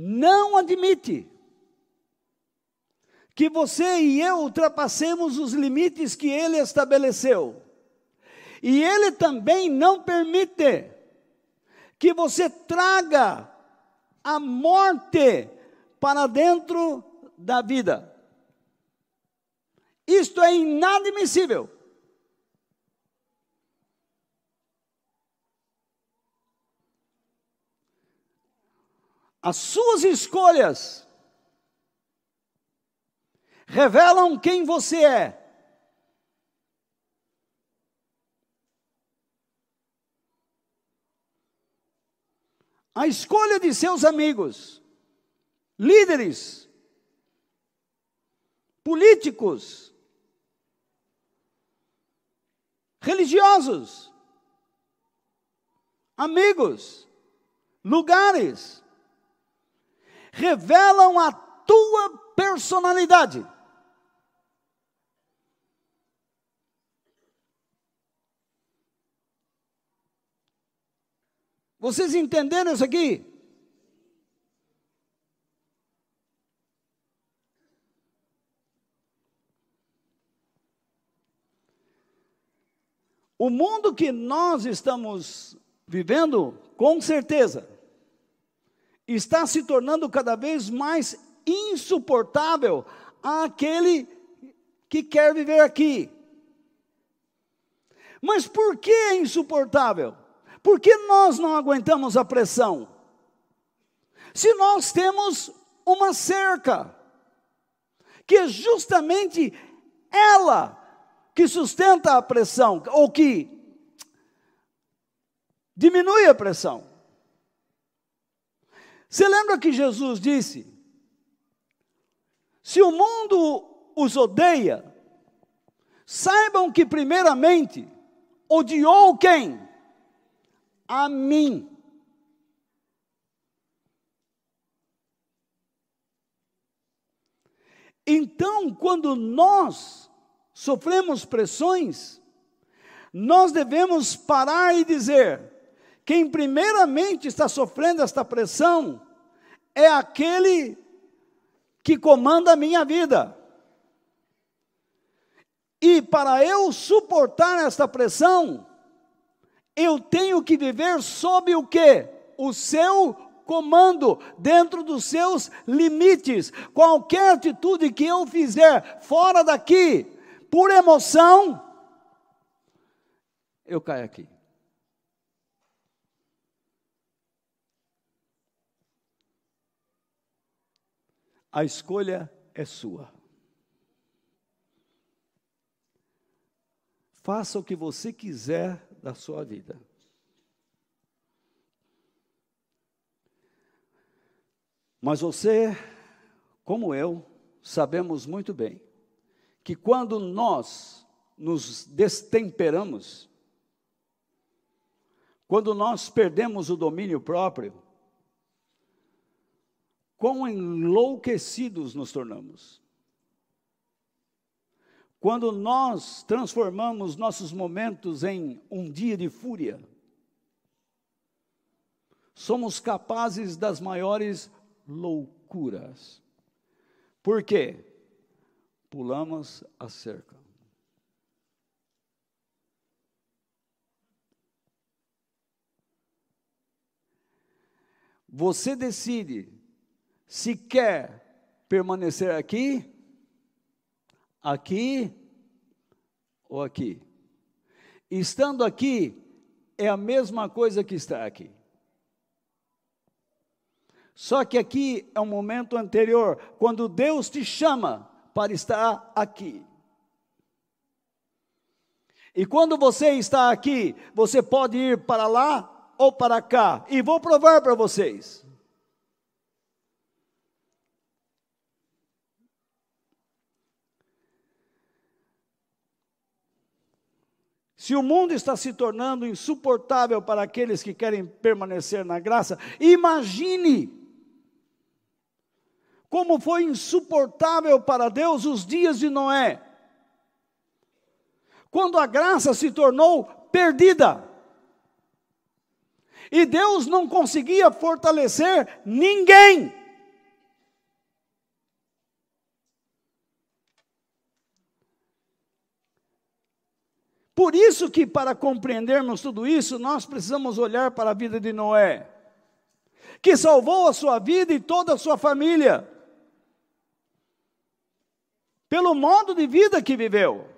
não admite que você e eu ultrapassemos os limites que ele estabeleceu. E ele também não permite que você traga a morte para dentro da vida. Isto é inadmissível. As suas escolhas revelam quem você é. A escolha de seus amigos, líderes, políticos, religiosos, amigos, lugares, revelam a tua personalidade. Vocês entenderam isso aqui? O mundo que nós estamos vivendo, com certeza, está se tornando cada vez mais insuportável àquele que quer viver aqui. Mas por que é insuportável? Por que nós não aguentamos a pressão? Se nós temos uma cerca, que é justamente ela que sustenta a pressão, ou que diminui a pressão. Você lembra que Jesus disse: se o mundo os odeia, saibam que, primeiramente, odiou quem? A mim. Então, quando nós sofremos pressões, nós devemos parar e dizer: quem primeiramente está sofrendo esta pressão é aquele que comanda a minha vida. E para eu suportar esta pressão, eu tenho que viver sob o que? O seu comando, dentro dos seus limites. Qualquer atitude que eu fizer fora daqui, por emoção, eu caio aqui. A escolha é sua. Faça o que você quiser da sua vida. Mas você, como eu, sabemos muito bem que quando nós nos destemperamos, quando nós perdemos o domínio próprio, quão enlouquecidos nos tornamos. Quando nós transformamos nossos momentos em um dia de fúria, somos capazes das maiores loucuras. Por quê? Pulamos a cerca. Você decide se quer permanecer aqui, aqui ou aqui. Estando aqui é a mesma coisa que estar aqui. Só que aqui é um momento anterior, quando Deus te chama para estar aqui. E quando você está aqui, você pode ir para lá ou para cá. E vou provar para vocês. Se o mundo está se tornando insuportável para aqueles que querem permanecer na graça, imagine como foi insuportável para Deus os dias de Noé, quando a graça se tornou perdida. E Deus não conseguia fortalecer ninguém. Por isso que para compreendermos tudo isso, nós precisamos olhar para a vida de Noé, que salvou a sua vida e toda a sua família pelo modo de vida que viveu.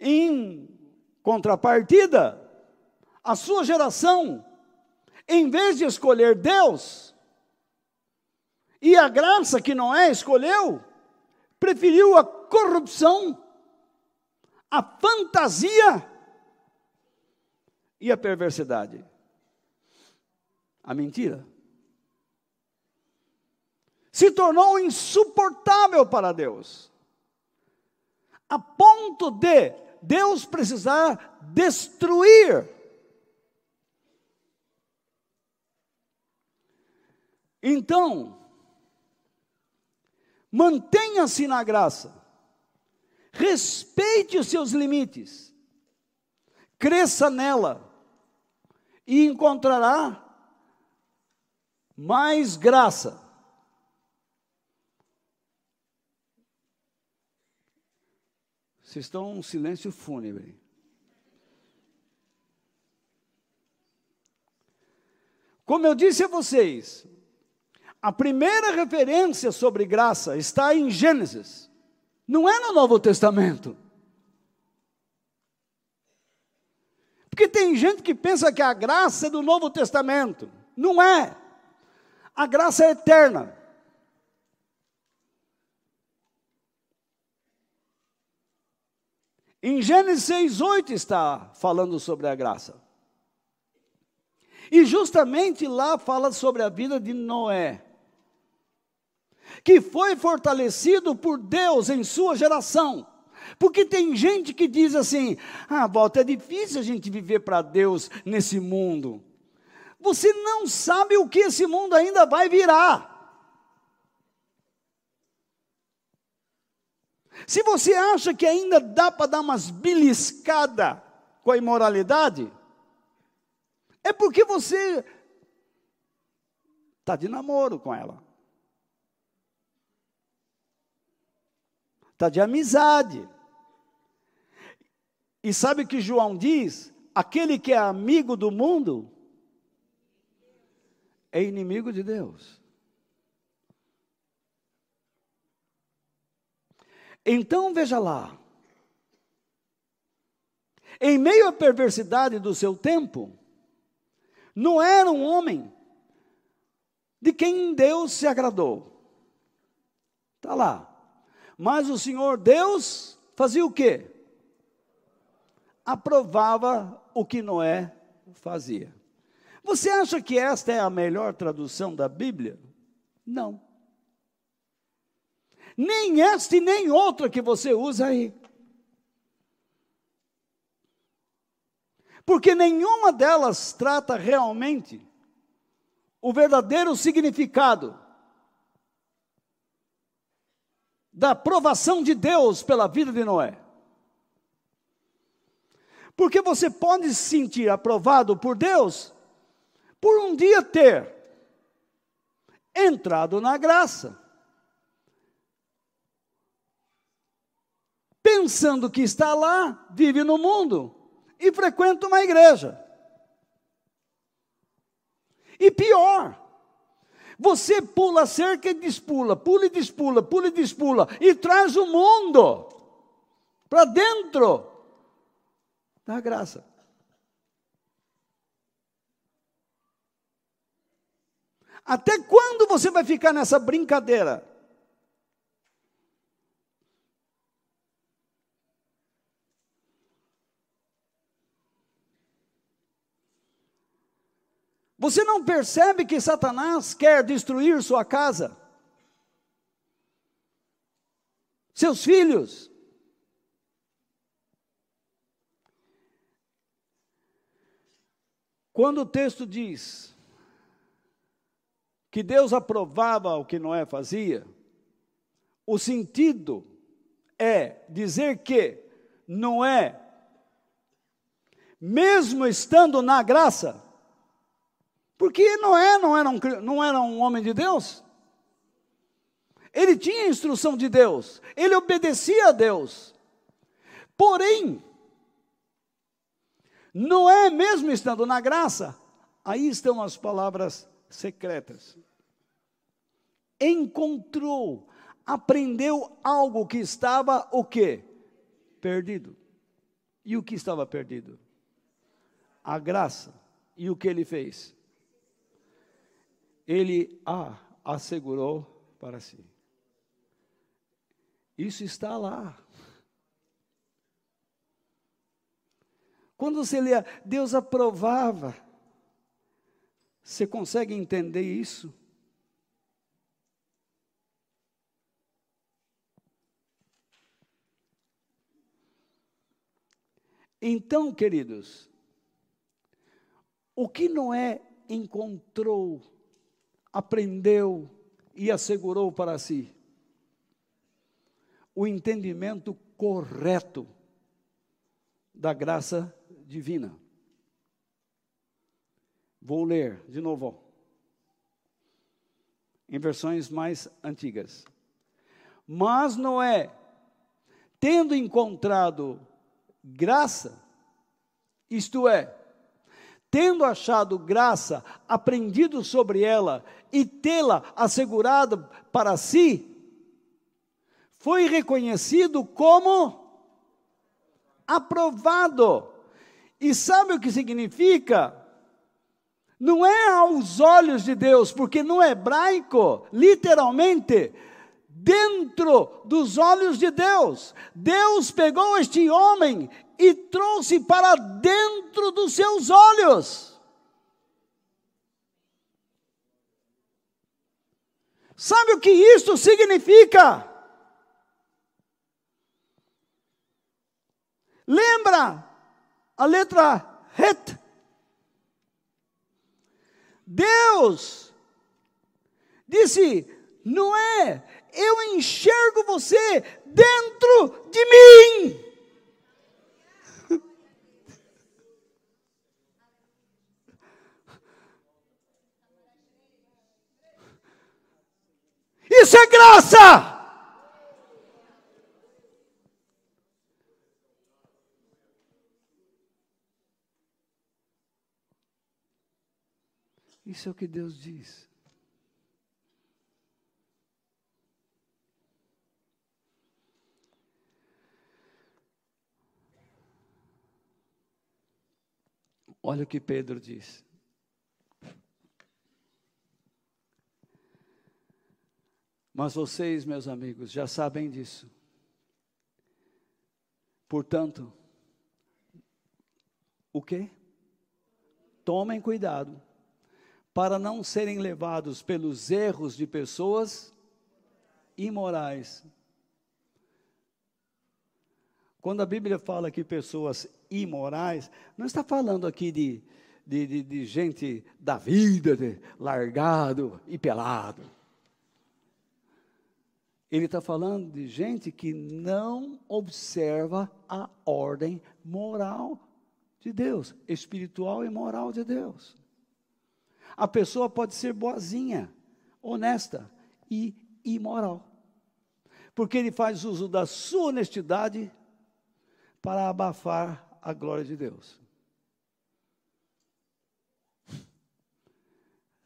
Em contrapartida, a sua geração, em vez de escolher Deus e a graça que Noé escolheu, preferiu a corrupção, a fantasia e a perversidade. A mentira se tornou insuportável para Deus, a ponto de Deus precisar destruir. Então, mantenha-se na graça, respeite os seus limites, cresça nela. E encontrará mais graça. Vocês estão um silêncio fúnebre. Como eu disse a vocês, a primeira referência sobre graça está em Gênesis, não é no Novo Testamento. Porque tem gente que pensa que a graça é do Novo Testamento. Não é. A graça é eterna. Em Gênesis 6, 8 está falando sobre a graça. E justamente lá fala sobre a vida de Noé, que foi fortalecido por Deus em sua geração. Porque tem gente que diz assim: ah, volta, é difícil a gente viver para Deus nesse mundo. Você não sabe o que esse mundo ainda vai virar. Se você acha que ainda dá para dar umas beliscadas com a imoralidade, é porque você está de namoro com ela. Está de amizade. E sabe o que João diz? Aquele que é amigo do mundo é inimigo de Deus. Então veja lá, em meio à perversidade do seu tempo, não era um homem de quem Deus se agradou. Está lá. Mas o Senhor Deus fazia o quê? Aprovava o que Noé fazia. Você acha que esta é a melhor tradução da Bíblia? Não. Nem esta e nem outra que você usa aí. Porque nenhuma delas trata realmente o verdadeiro significado da aprovação de Deus pela vida de Noé. Porque você pode se sentir aprovado por Deus por um dia ter entrado na graça, pensando que está lá, vive no mundo e frequenta uma igreja. E pior, você pula cerca e despula, pula e despula, pula e despula, e traz o mundo para dentro da graça. Até quando você vai ficar nessa brincadeira? Você não percebe que Satanás quer destruir sua casa? Seus filhos? Quando o texto diz que Deus aprovava o que Noé fazia, o sentido é dizer que Noé, mesmo estando na graça, porque Noé não era, um, não era um homem de Deus, ele tinha instrução de Deus, ele obedecia a Deus, porém, Noé, mesmo estando na graça, aí estão as palavras secretas. Encontrou, aprendeu algo que estava o quê? Perdido. E o que estava perdido? A graça. E o que ele fez? Ele a assegurou para si. Isso está lá. Quando você lê, Deus aprovava você consegue entender isso? Então, queridos, o que Noé encontrou, aprendeu e assegurou para si? O entendimento correto da graça divina. Vou ler de novo. Em versões mais antigas. Mas Noé, tendo encontrado graça, isto é, tendo achado graça, aprendido sobre ela e tê-la assegurado para si, foi reconhecido como aprovado. E sabe o que significa? não é aos olhos de Deus, porque no hebraico, literalmente, dentro dos olhos de Deus, Deus pegou este homem e trouxe para dentro dos seus olhos. Sabe o que isto significa? Lembra a letra Het? Deus disse: Não é, eu enxergo você dentro de mim. Isso é graça! Isso é o que Deus diz. Olha o que Pedro diz. Mas vocês, meus amigos, já sabem disso. Portanto, o que? Tomem cuidado para não serem levados pelos erros de pessoas imorais. Quando a Bíblia fala que pessoas imorais, não está falando aqui de, de, de, de gente da vida, de, largado e pelado. Ele está falando de gente que não observa a ordem moral de Deus, espiritual e moral de Deus. A pessoa pode ser boazinha, honesta e imoral, porque ele faz uso da sua honestidade para abafar a glória de Deus.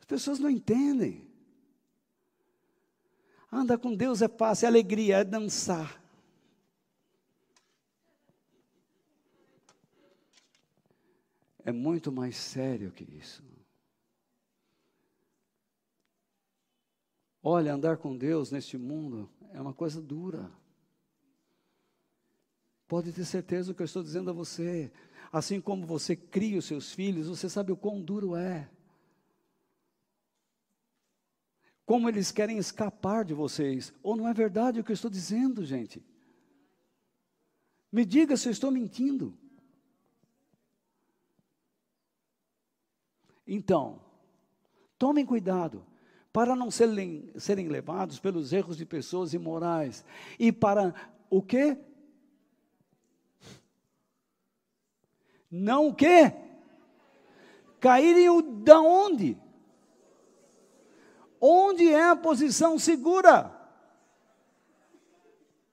As pessoas não entendem. Andar com Deus é fácil, é alegria, é dançar. É muito mais sério que isso. Olha, andar com Deus neste mundo é uma coisa dura. Pode ter certeza do que eu estou dizendo a você. Assim como você cria os seus filhos, você sabe o quão duro é. Como eles querem escapar de vocês. Ou não é verdade o que eu estou dizendo, gente? Me diga se eu estou mentindo. Então, tomem cuidado para não serem, serem levados pelos erros de pessoas imorais e para o quê? Não o quê? Caírem da onde? Onde é a posição segura?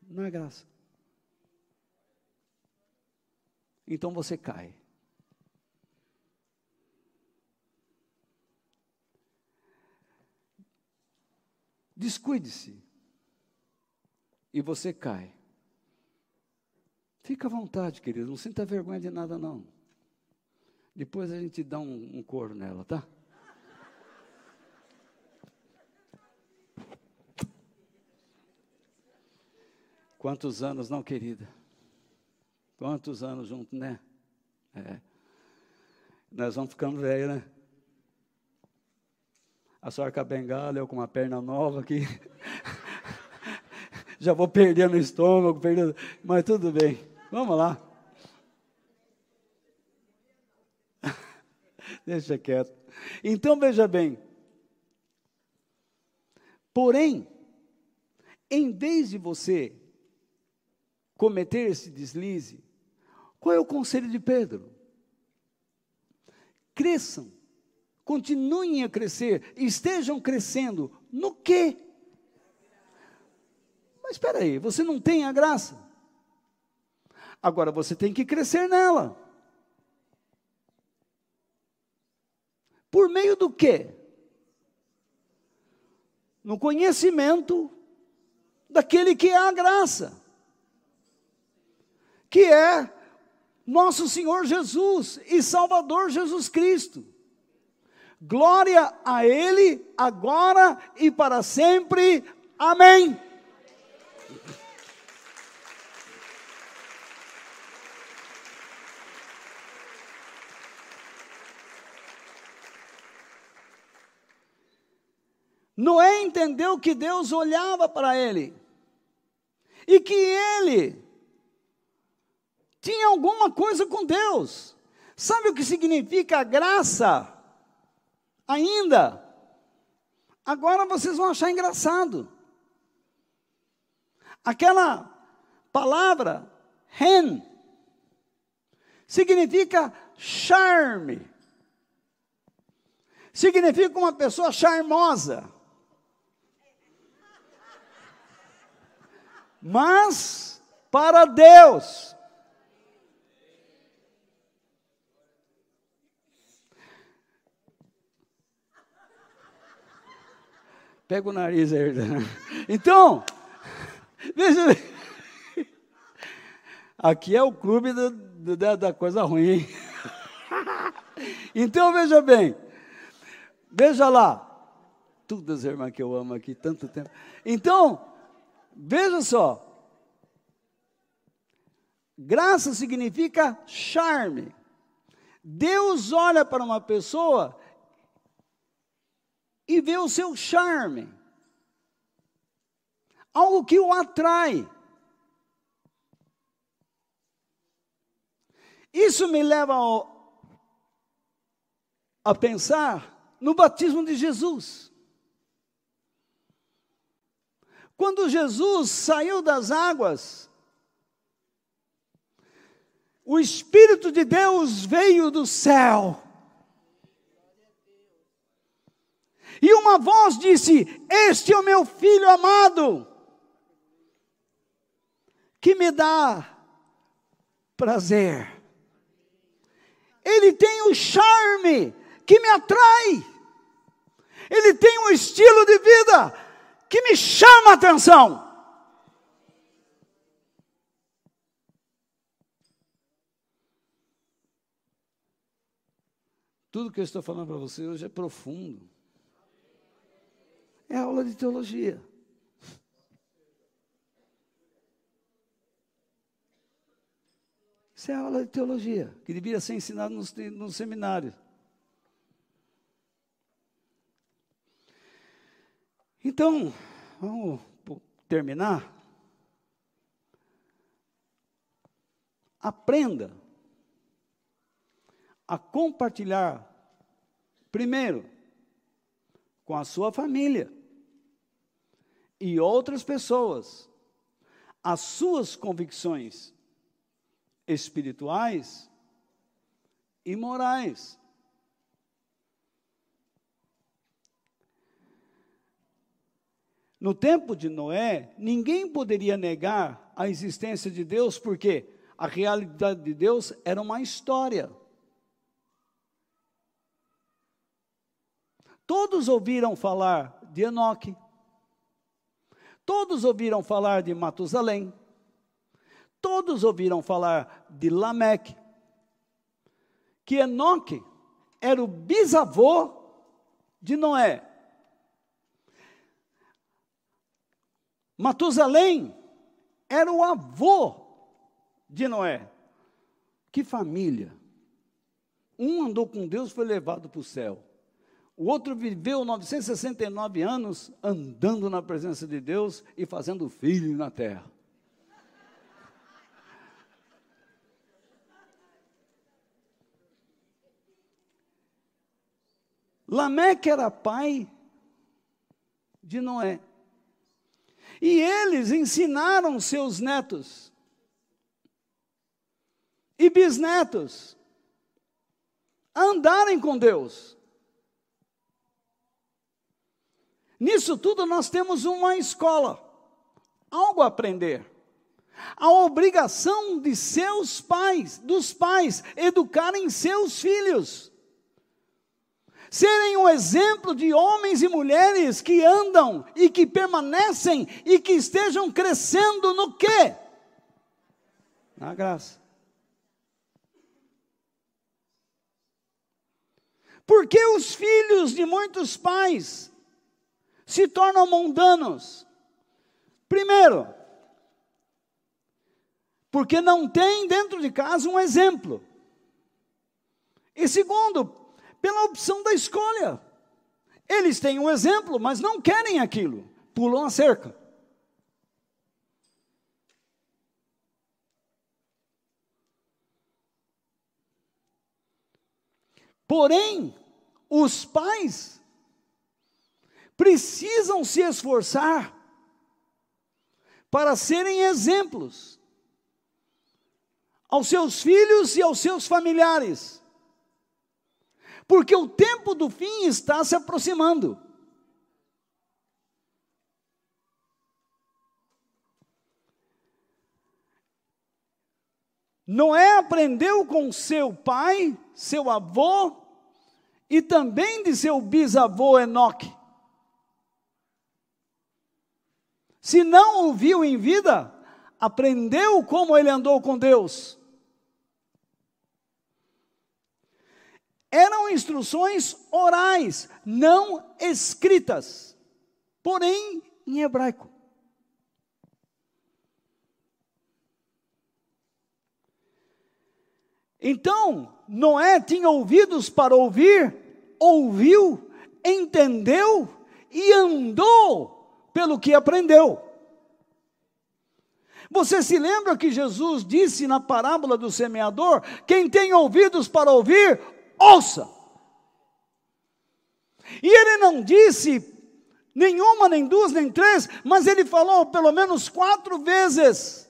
Na graça. Então você cai. Descuide-se. E você cai. Fica à vontade, querido, não sinta vergonha de nada, não. Depois a gente dá um, um coro nela, tá? Quantos anos, não, querida? Quantos anos juntos, né? É. Nós vamos ficando velhos, né? A senhora com a bengala, eu com uma perna nova aqui. Já vou perdendo o estômago, perdendo. Mas tudo bem. Vamos lá. Deixa quieto. Então veja bem. Porém, em vez de você cometer esse deslize, qual é o conselho de Pedro? Cresçam, continuem a crescer, estejam crescendo no quê? Mas espera aí, você não tem a graça? Agora você tem que crescer nela. Por meio do quê? No conhecimento daquele que é a graça, que é nosso Senhor Jesus e Salvador Jesus Cristo. Glória a Ele, agora e para sempre. Amém. Noé entendeu que Deus olhava para ele e que ele tinha alguma coisa com Deus. Sabe o que significa graça? Ainda. Agora vocês vão achar engraçado. Aquela palavra, hen, significa charme. Significa uma pessoa charmosa. Mas para Deus. Pega o nariz aí. Então, veja. Aqui é o clube do, da, da coisa ruim. Então, veja bem. Veja lá. Todas as irmãs que eu amo aqui, tanto tempo. Então, veja só. Graça significa charme. Deus olha para uma pessoa e vê o seu charme. Algo que o atrai. Isso me leva ao, a pensar no batismo de Jesus. Quando Jesus saiu das águas, o Espírito de Deus veio do céu E uma voz disse: Este é o meu filho amado, que me dá prazer. Ele tem o charme que me atrai. Ele tem um estilo de vida que me chama a atenção. Tudo que eu estou falando para você hoje é profundo é aula de teologia. Isso é aula de teologia, que deveria ser ensinado no, no seminário. Então, vamos terminar. Aprenda a compartilhar, primeiro, com a sua família e outras pessoas as suas convicções espirituais e morais. No tempo de Noé, ninguém poderia negar a existência de Deus, porque a realidade de Deus era uma história. Todos ouviram falar de Enoque, Todos ouviram falar de Matusalém. Todos ouviram falar de Lameque. Que Enoque era o bisavô de Noé. Matusalém era o avô de Noé. Que família! Um andou com Deus, foi levado para o céu. O outro viveu 969 anos andando na presença de Deus e fazendo filho na terra. Lameque era pai de Noé. E eles ensinaram seus netos e bisnetos a andarem com Deus. Nisso tudo nós temos uma escola, algo a aprender. A obrigação de seus pais, dos pais, educarem seus filhos. Serem um exemplo de homens e mulheres que andam e que permanecem e que estejam crescendo no quê? Na graça. Porque os filhos de muitos pais se tornam mundanos. Primeiro, porque não tem dentro de casa um exemplo. E segundo, pela opção da escolha. Eles têm um exemplo, mas não querem aquilo, pulam a cerca. Porém, os pais precisam se esforçar para serem exemplos aos seus filhos e aos seus familiares, porque o tempo do fim está se aproximando. Noé aprendeu com seu pai, seu avô e também de seu bisavô Enoque. Se não o viu em vida, aprendeu como ele andou com Deus. Eram instruções orais, não escritas, porém em hebraico. Então, Noé tinha ouvidos para ouvir, ouviu, entendeu e andou pelo que aprendeu. Você se lembra que Jesus disse na parábola do semeador: quem tem ouvidos para ouvir, ouça. E ele não disse nenhuma, nem duas, nem três, mas ele falou pelo menos quatro vezes.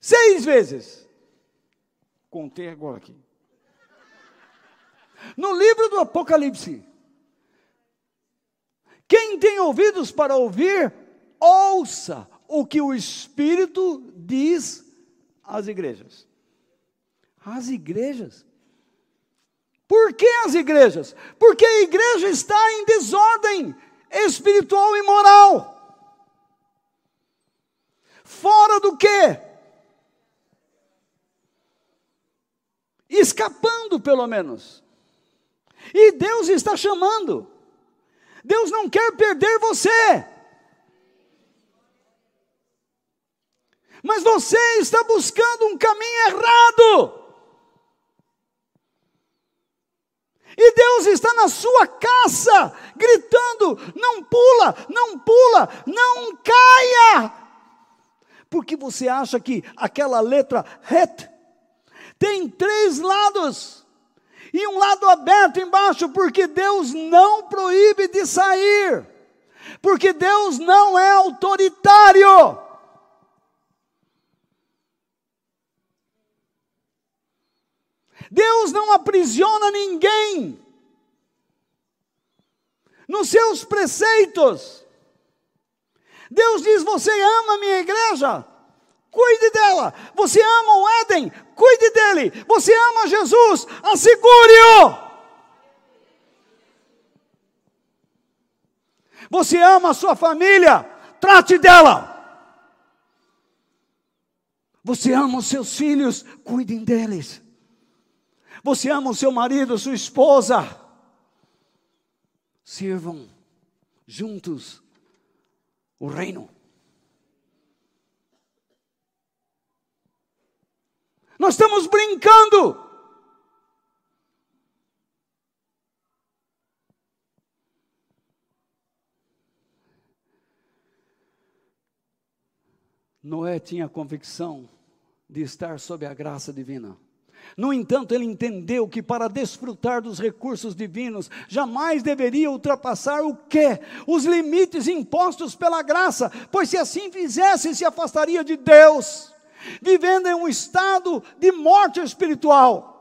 Seis vezes. Contei agora aqui. No livro do Apocalipse, quem tem ouvidos para ouvir, ouça o que o Espírito diz às igrejas. As igrejas. Por que as igrejas? Porque a igreja está em desordem espiritual e moral. Fora do que? Escapando, pelo menos. E Deus está chamando. Deus não quer perder você. Mas você está buscando um caminho errado. E Deus está na sua caça, gritando: não pula, não pula, não caia. Porque você acha que aquela letra het tem três lados e um lado aberto embaixo, porque Deus não proíbe de sair, porque Deus não é autoritário. Deus não aprisiona ninguém nos seus preceitos. Deus diz: Você ama a minha igreja? Cuide dela. Você ama o Éden? Cuide dele. Você ama Jesus? Assegure-o. Você ama a sua família? Trate dela. Você ama os seus filhos? Cuidem deles. Você ama o seu marido, sua esposa? Sirvam juntos o reino. Nós estamos brincando. Noé tinha a convicção de estar sob a graça divina. No entanto, ele entendeu que para desfrutar dos recursos divinos, jamais deveria ultrapassar o que? Os limites impostos pela graça, pois se assim fizesse, se afastaria de Deus vivendo em um estado de morte espiritual,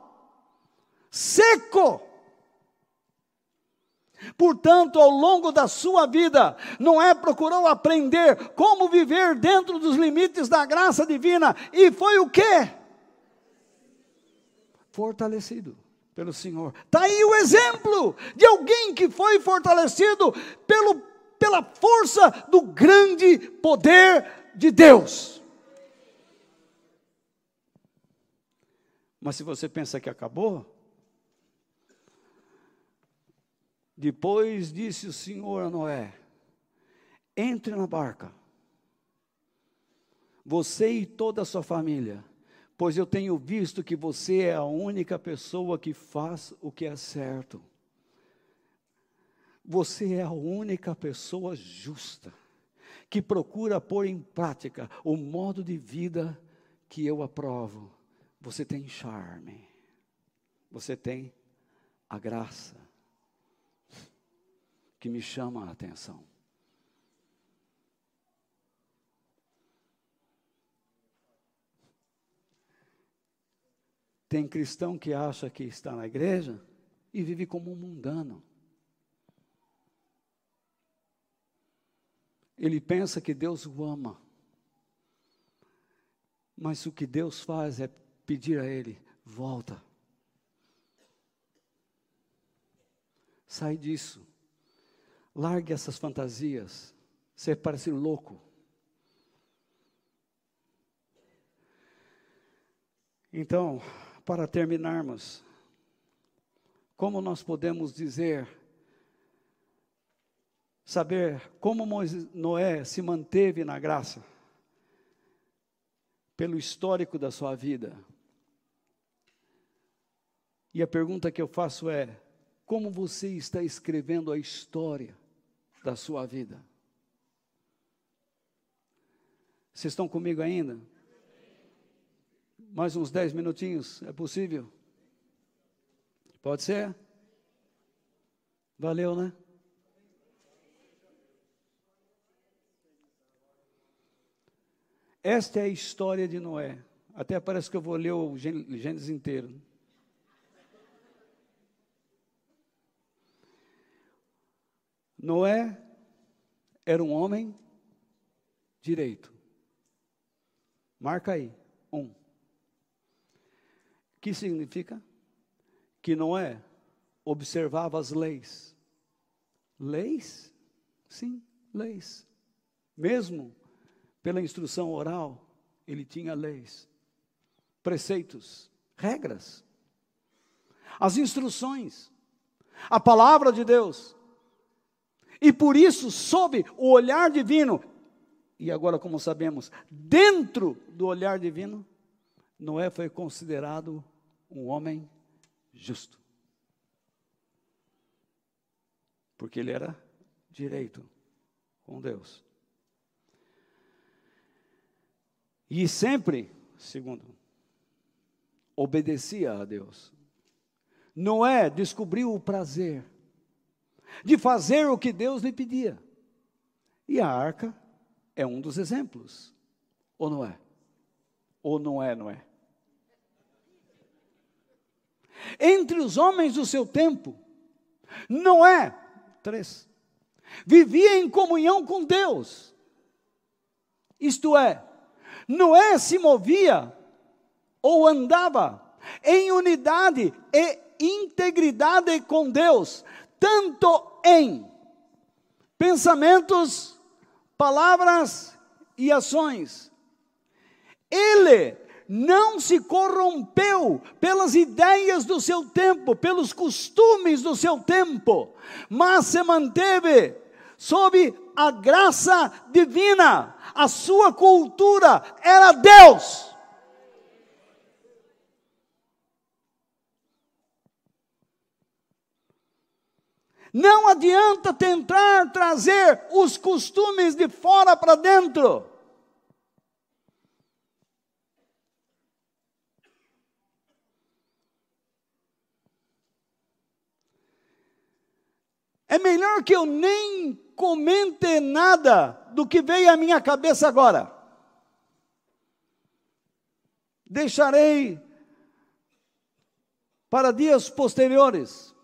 seco. Portanto, ao longo da sua vida, Noé procurou aprender como viver dentro dos limites da graça divina, e foi o que? Fortalecido pelo Senhor. Está aí o exemplo de alguém que foi fortalecido pelo, pela força do grande poder de Deus. Mas se você pensa que acabou, depois disse o Senhor a Noé: entre na barca, você e toda a sua família, pois eu tenho visto que você é a única pessoa que faz o que é certo. Você é a única pessoa justa que procura pôr em prática o modo de vida que eu aprovo. Você tem charme, você tem a graça que me chama a atenção. Tem cristão que acha que está na igreja e vive como um mundano. Ele pensa que Deus o ama. Mas o que Deus faz é pedir a ele: volta. Sai disso. Largue essas fantasias. Você parece louco. Então, para terminarmos, como nós podemos dizer, saber como Noé se manteve na graça? Pelo histórico da sua vida. E a pergunta que eu faço é: como você está escrevendo a história da sua vida? Vocês estão comigo ainda? Mais uns dez minutinhos, é possível? Pode ser? Valeu, né? Esta é a história de Noé. Até parece que eu vou ler o Gênesis inteiro. Noé era um homem direito. Marca aí, um que significa? Que Noé observava as leis. Leis? Sim, leis. Mesmo pela instrução oral, ele tinha leis, preceitos, regras, as instruções, a palavra de Deus. E por isso, sob o olhar divino, e agora, como sabemos, dentro do olhar divino, Noé foi considerado um homem justo. Porque ele era direito com Deus. E sempre, segundo, obedecia a Deus. Noé descobriu o prazer de fazer o que Deus lhe pedia. E a arca é um dos exemplos. Ou não é? Ou não é, não é? entre os homens do seu tempo. Noé, três, vivia em comunhão com Deus. Isto é, Noé se movia ou andava em unidade e integridade com Deus, tanto em pensamentos, palavras e ações. Ele não se corrompeu pelas ideias do seu tempo, pelos costumes do seu tempo, mas se manteve sob a graça divina. A sua cultura era Deus. Não adianta tentar trazer os costumes de fora para dentro. É melhor que eu nem comente nada do que veio à minha cabeça agora. Deixarei para dias posteriores,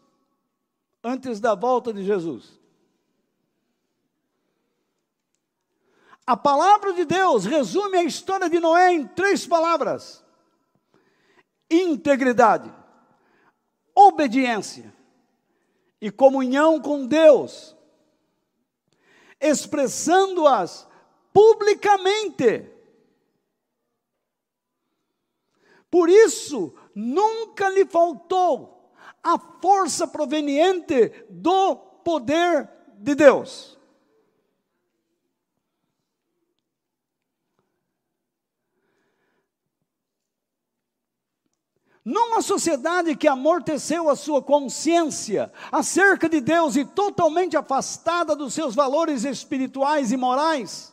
antes da volta de Jesus. A palavra de Deus resume a história de Noé em três palavras: integridade, obediência e comunhão com Deus, expressando-as publicamente. Por isso, nunca lhe faltou a força proveniente do poder de Deus. Numa sociedade que amorteceu a sua consciência acerca de Deus e totalmente afastada dos seus valores espirituais e morais,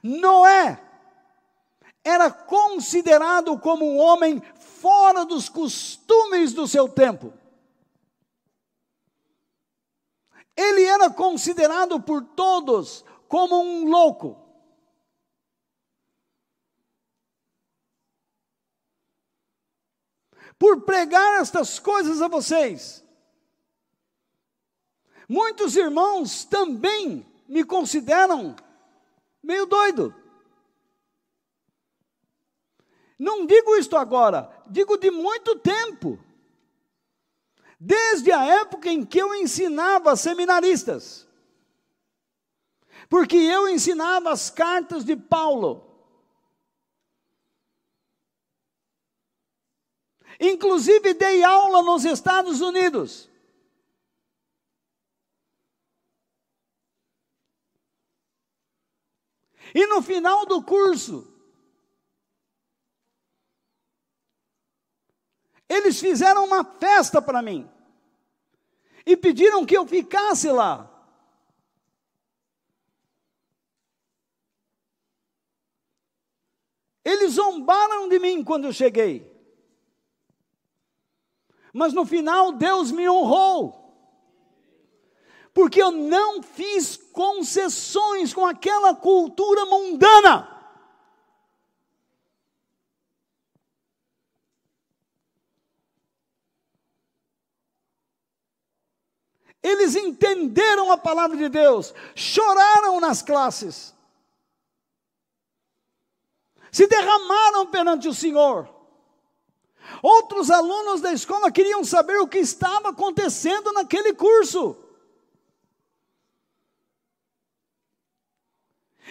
Noé era considerado como um homem fora dos costumes do seu tempo. Ele era considerado por todos como um louco. Por pregar estas coisas a vocês. Muitos irmãos também me consideram meio doido. Não digo isto agora, digo de muito tempo. Desde a época em que eu ensinava seminaristas. Porque eu ensinava as cartas de Paulo. Inclusive dei aula nos Estados Unidos. E no final do curso, Eles fizeram uma festa para mim e pediram que eu ficasse lá. Eles zombaram de mim quando eu cheguei. Mas no final Deus me honrou. Porque eu não fiz concessões com aquela cultura mundana. Eles entenderam a palavra de Deus, choraram nas classes, se derramaram perante o Senhor. Outros alunos da escola queriam saber o que estava acontecendo naquele curso.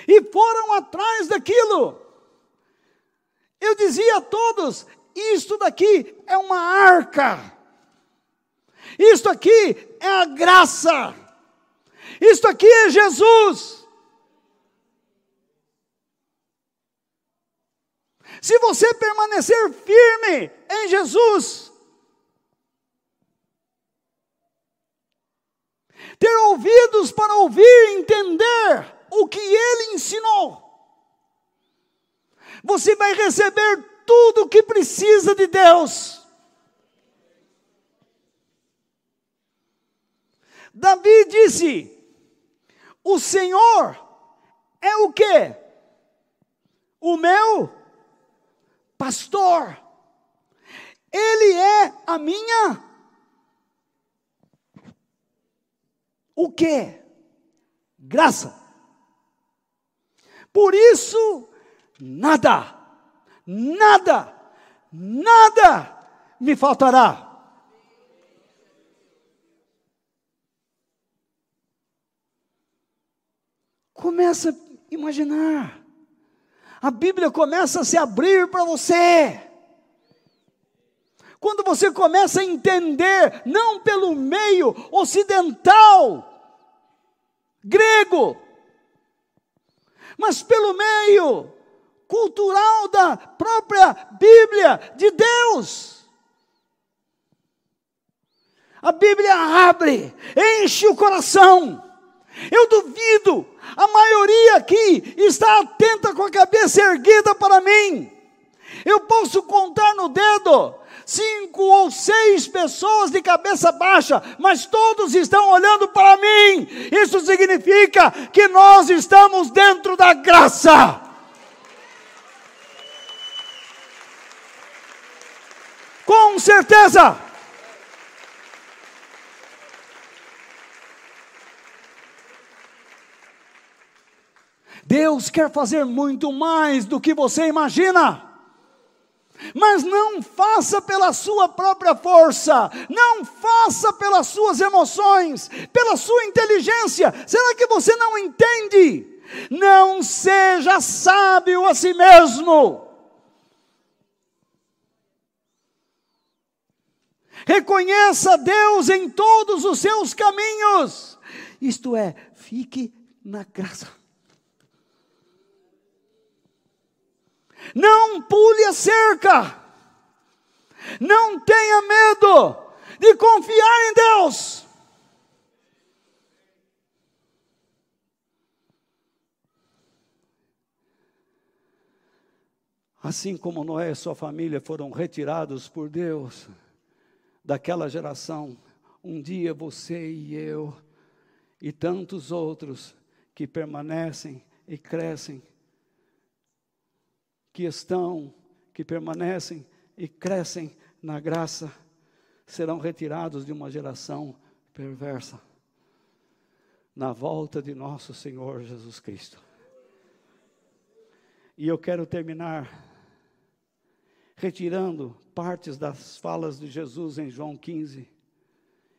E foram atrás daquilo. Eu dizia a todos: isto daqui é uma arca. Isto aqui é a graça. Isto aqui é Jesus. Se você permanecer firme em Jesus, ter ouvidos para ouvir e entender o que ele ensinou, você vai receber tudo o que precisa de Deus. Davi disse: O Senhor é o que? O meu pastor. Ele é a minha o que? Graça. Por isso, nada, nada, nada me faltará. Começa a imaginar. A Bíblia começa a se abrir para você. Quando você começa a entender, não pelo meio ocidental, grego, mas pelo meio cultural da própria Bíblia de Deus. A Bíblia abre, enche o coração. Eu duvido a maioria aqui está atenta com a cabeça erguida para mim. Eu posso contar no dedo cinco ou seis pessoas de cabeça baixa, mas todos estão olhando para mim. Isso significa que nós estamos dentro da graça. Com certeza. Deus quer fazer muito mais do que você imagina. Mas não faça pela sua própria força, não faça pelas suas emoções, pela sua inteligência. Será que você não entende? Não seja sábio a si mesmo. Reconheça Deus em todos os seus caminhos. Isto é, fique na graça. Não pule a cerca. Não tenha medo de confiar em Deus. Assim como Noé e sua família foram retirados por Deus daquela geração, um dia você e eu e tantos outros que permanecem e crescem, que estão, que permanecem e crescem na graça, serão retirados de uma geração perversa na volta de nosso Senhor Jesus Cristo. E eu quero terminar retirando partes das falas de Jesus em João 15.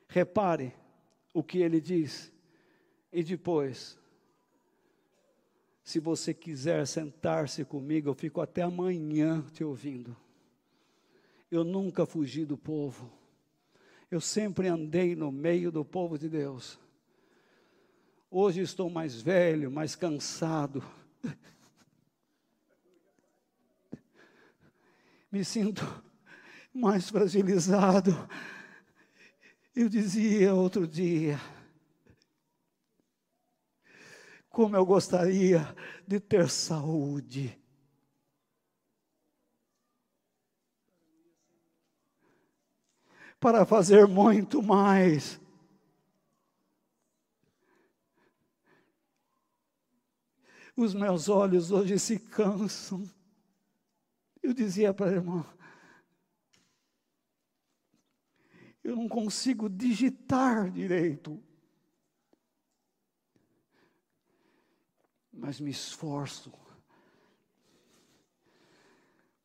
Repare o que ele diz. E depois, se você quiser sentar-se comigo, eu fico até amanhã te ouvindo. Eu nunca fugi do povo. Eu sempre andei no meio do povo de Deus. Hoje estou mais velho, mais cansado. me sinto mais fragilizado. Eu dizia outro dia, como eu gostaria de ter saúde. Para fazer muito mais. Os meus olhos hoje se cansam. Eu dizia para a irmã, eu não consigo digitar direito. Mas me esforço.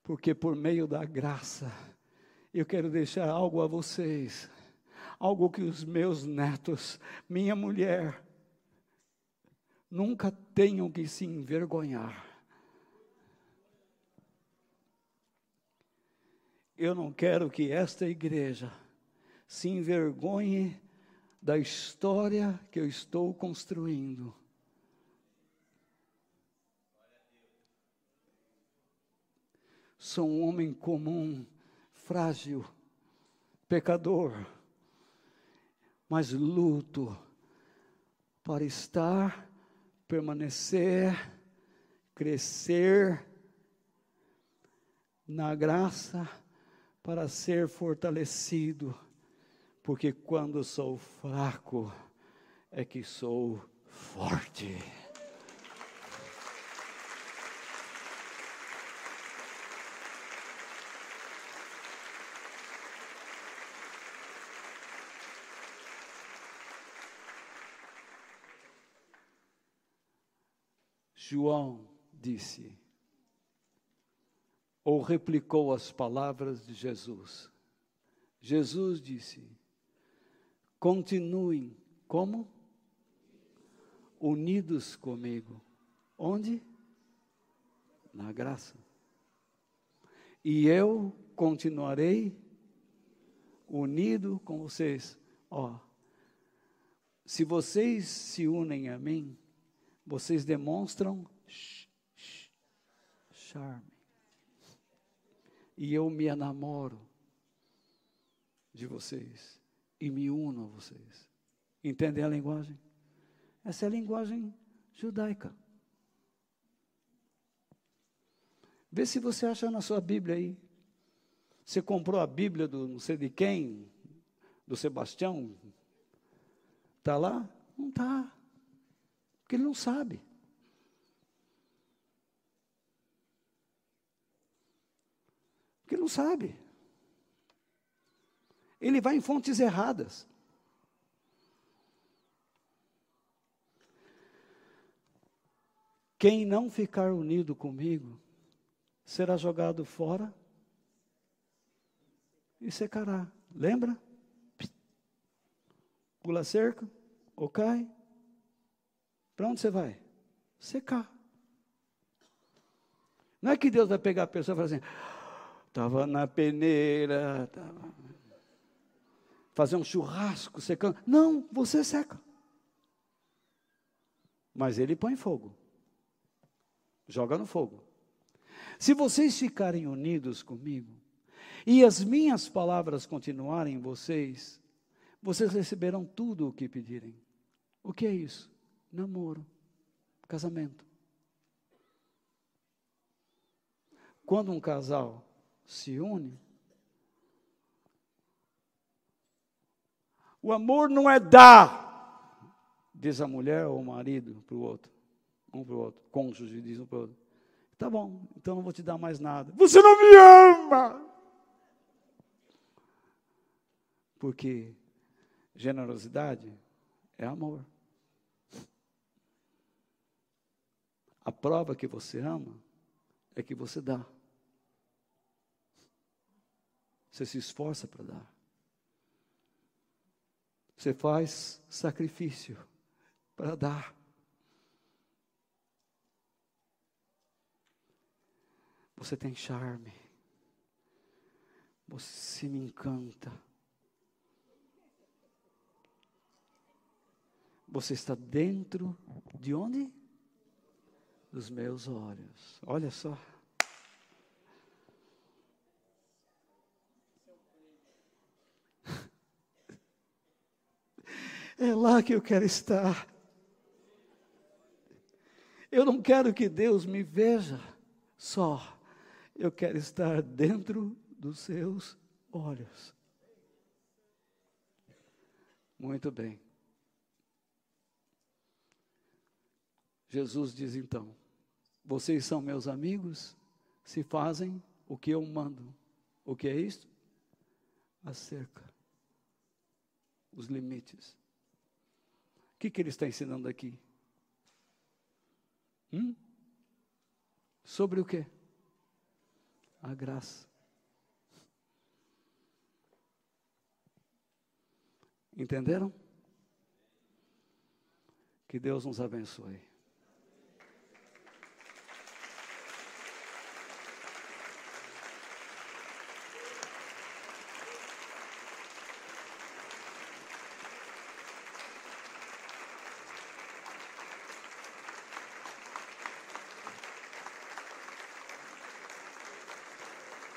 Porque por meio da graça, eu quero deixar algo a vocês. Algo que os meus netos, minha mulher, nunca tenham que se envergonhar. Eu não quero que esta igreja se envergonhe da história que eu estou construindo. Sou um homem comum, frágil, pecador, mas luto para estar, permanecer, crescer na graça para ser fortalecido, porque quando sou fraco é que sou forte. João disse: ou replicou as palavras de Jesus. Jesus disse: continuem como? Unidos comigo. Onde? Na graça. E eu continuarei unido com vocês. Ó, se vocês se unem a mim, vocês demonstram charme e eu me enamoro de vocês e me uno a vocês. Entendem a linguagem? Essa é a linguagem judaica. Vê se você acha na sua Bíblia aí. Você comprou a Bíblia do não sei de quem, do Sebastião? Está lá? Não está. Porque ele não sabe. Porque não sabe. Ele vai em fontes erradas. Quem não ficar unido comigo será jogado fora e secará. Lembra? Pula cerca ou cai. Para onde você vai? Secar. Não é que Deus vai pegar a pessoa e falar assim: Estava na peneira, tava... fazer um churrasco secando. Não, você seca. Mas ele põe fogo. Joga no fogo. Se vocês ficarem unidos comigo, e as minhas palavras continuarem em vocês, vocês receberão tudo o que pedirem. O que é isso? Namoro, casamento. Quando um casal se une, o amor não é dar, diz a mulher ou o marido para o outro, um para o outro, cônjuge diz um para o outro. Tá bom, então não vou te dar mais nada. Você não me ama! Porque generosidade é amor. A prova que você ama é que você dá. Você se esforça para dar. Você faz sacrifício para dar. Você tem charme. Você me encanta. Você está dentro de onde? Dos meus olhos. Olha só. É lá que eu quero estar. Eu não quero que Deus me veja só. Eu quero estar dentro dos seus olhos. Muito bem. Jesus diz então: Vocês são meus amigos se fazem o que eu mando. O que é isto? A cerca, os limites. O que, que ele está ensinando aqui? Hum? Sobre o que? A graça. Entenderam? Que Deus nos abençoe.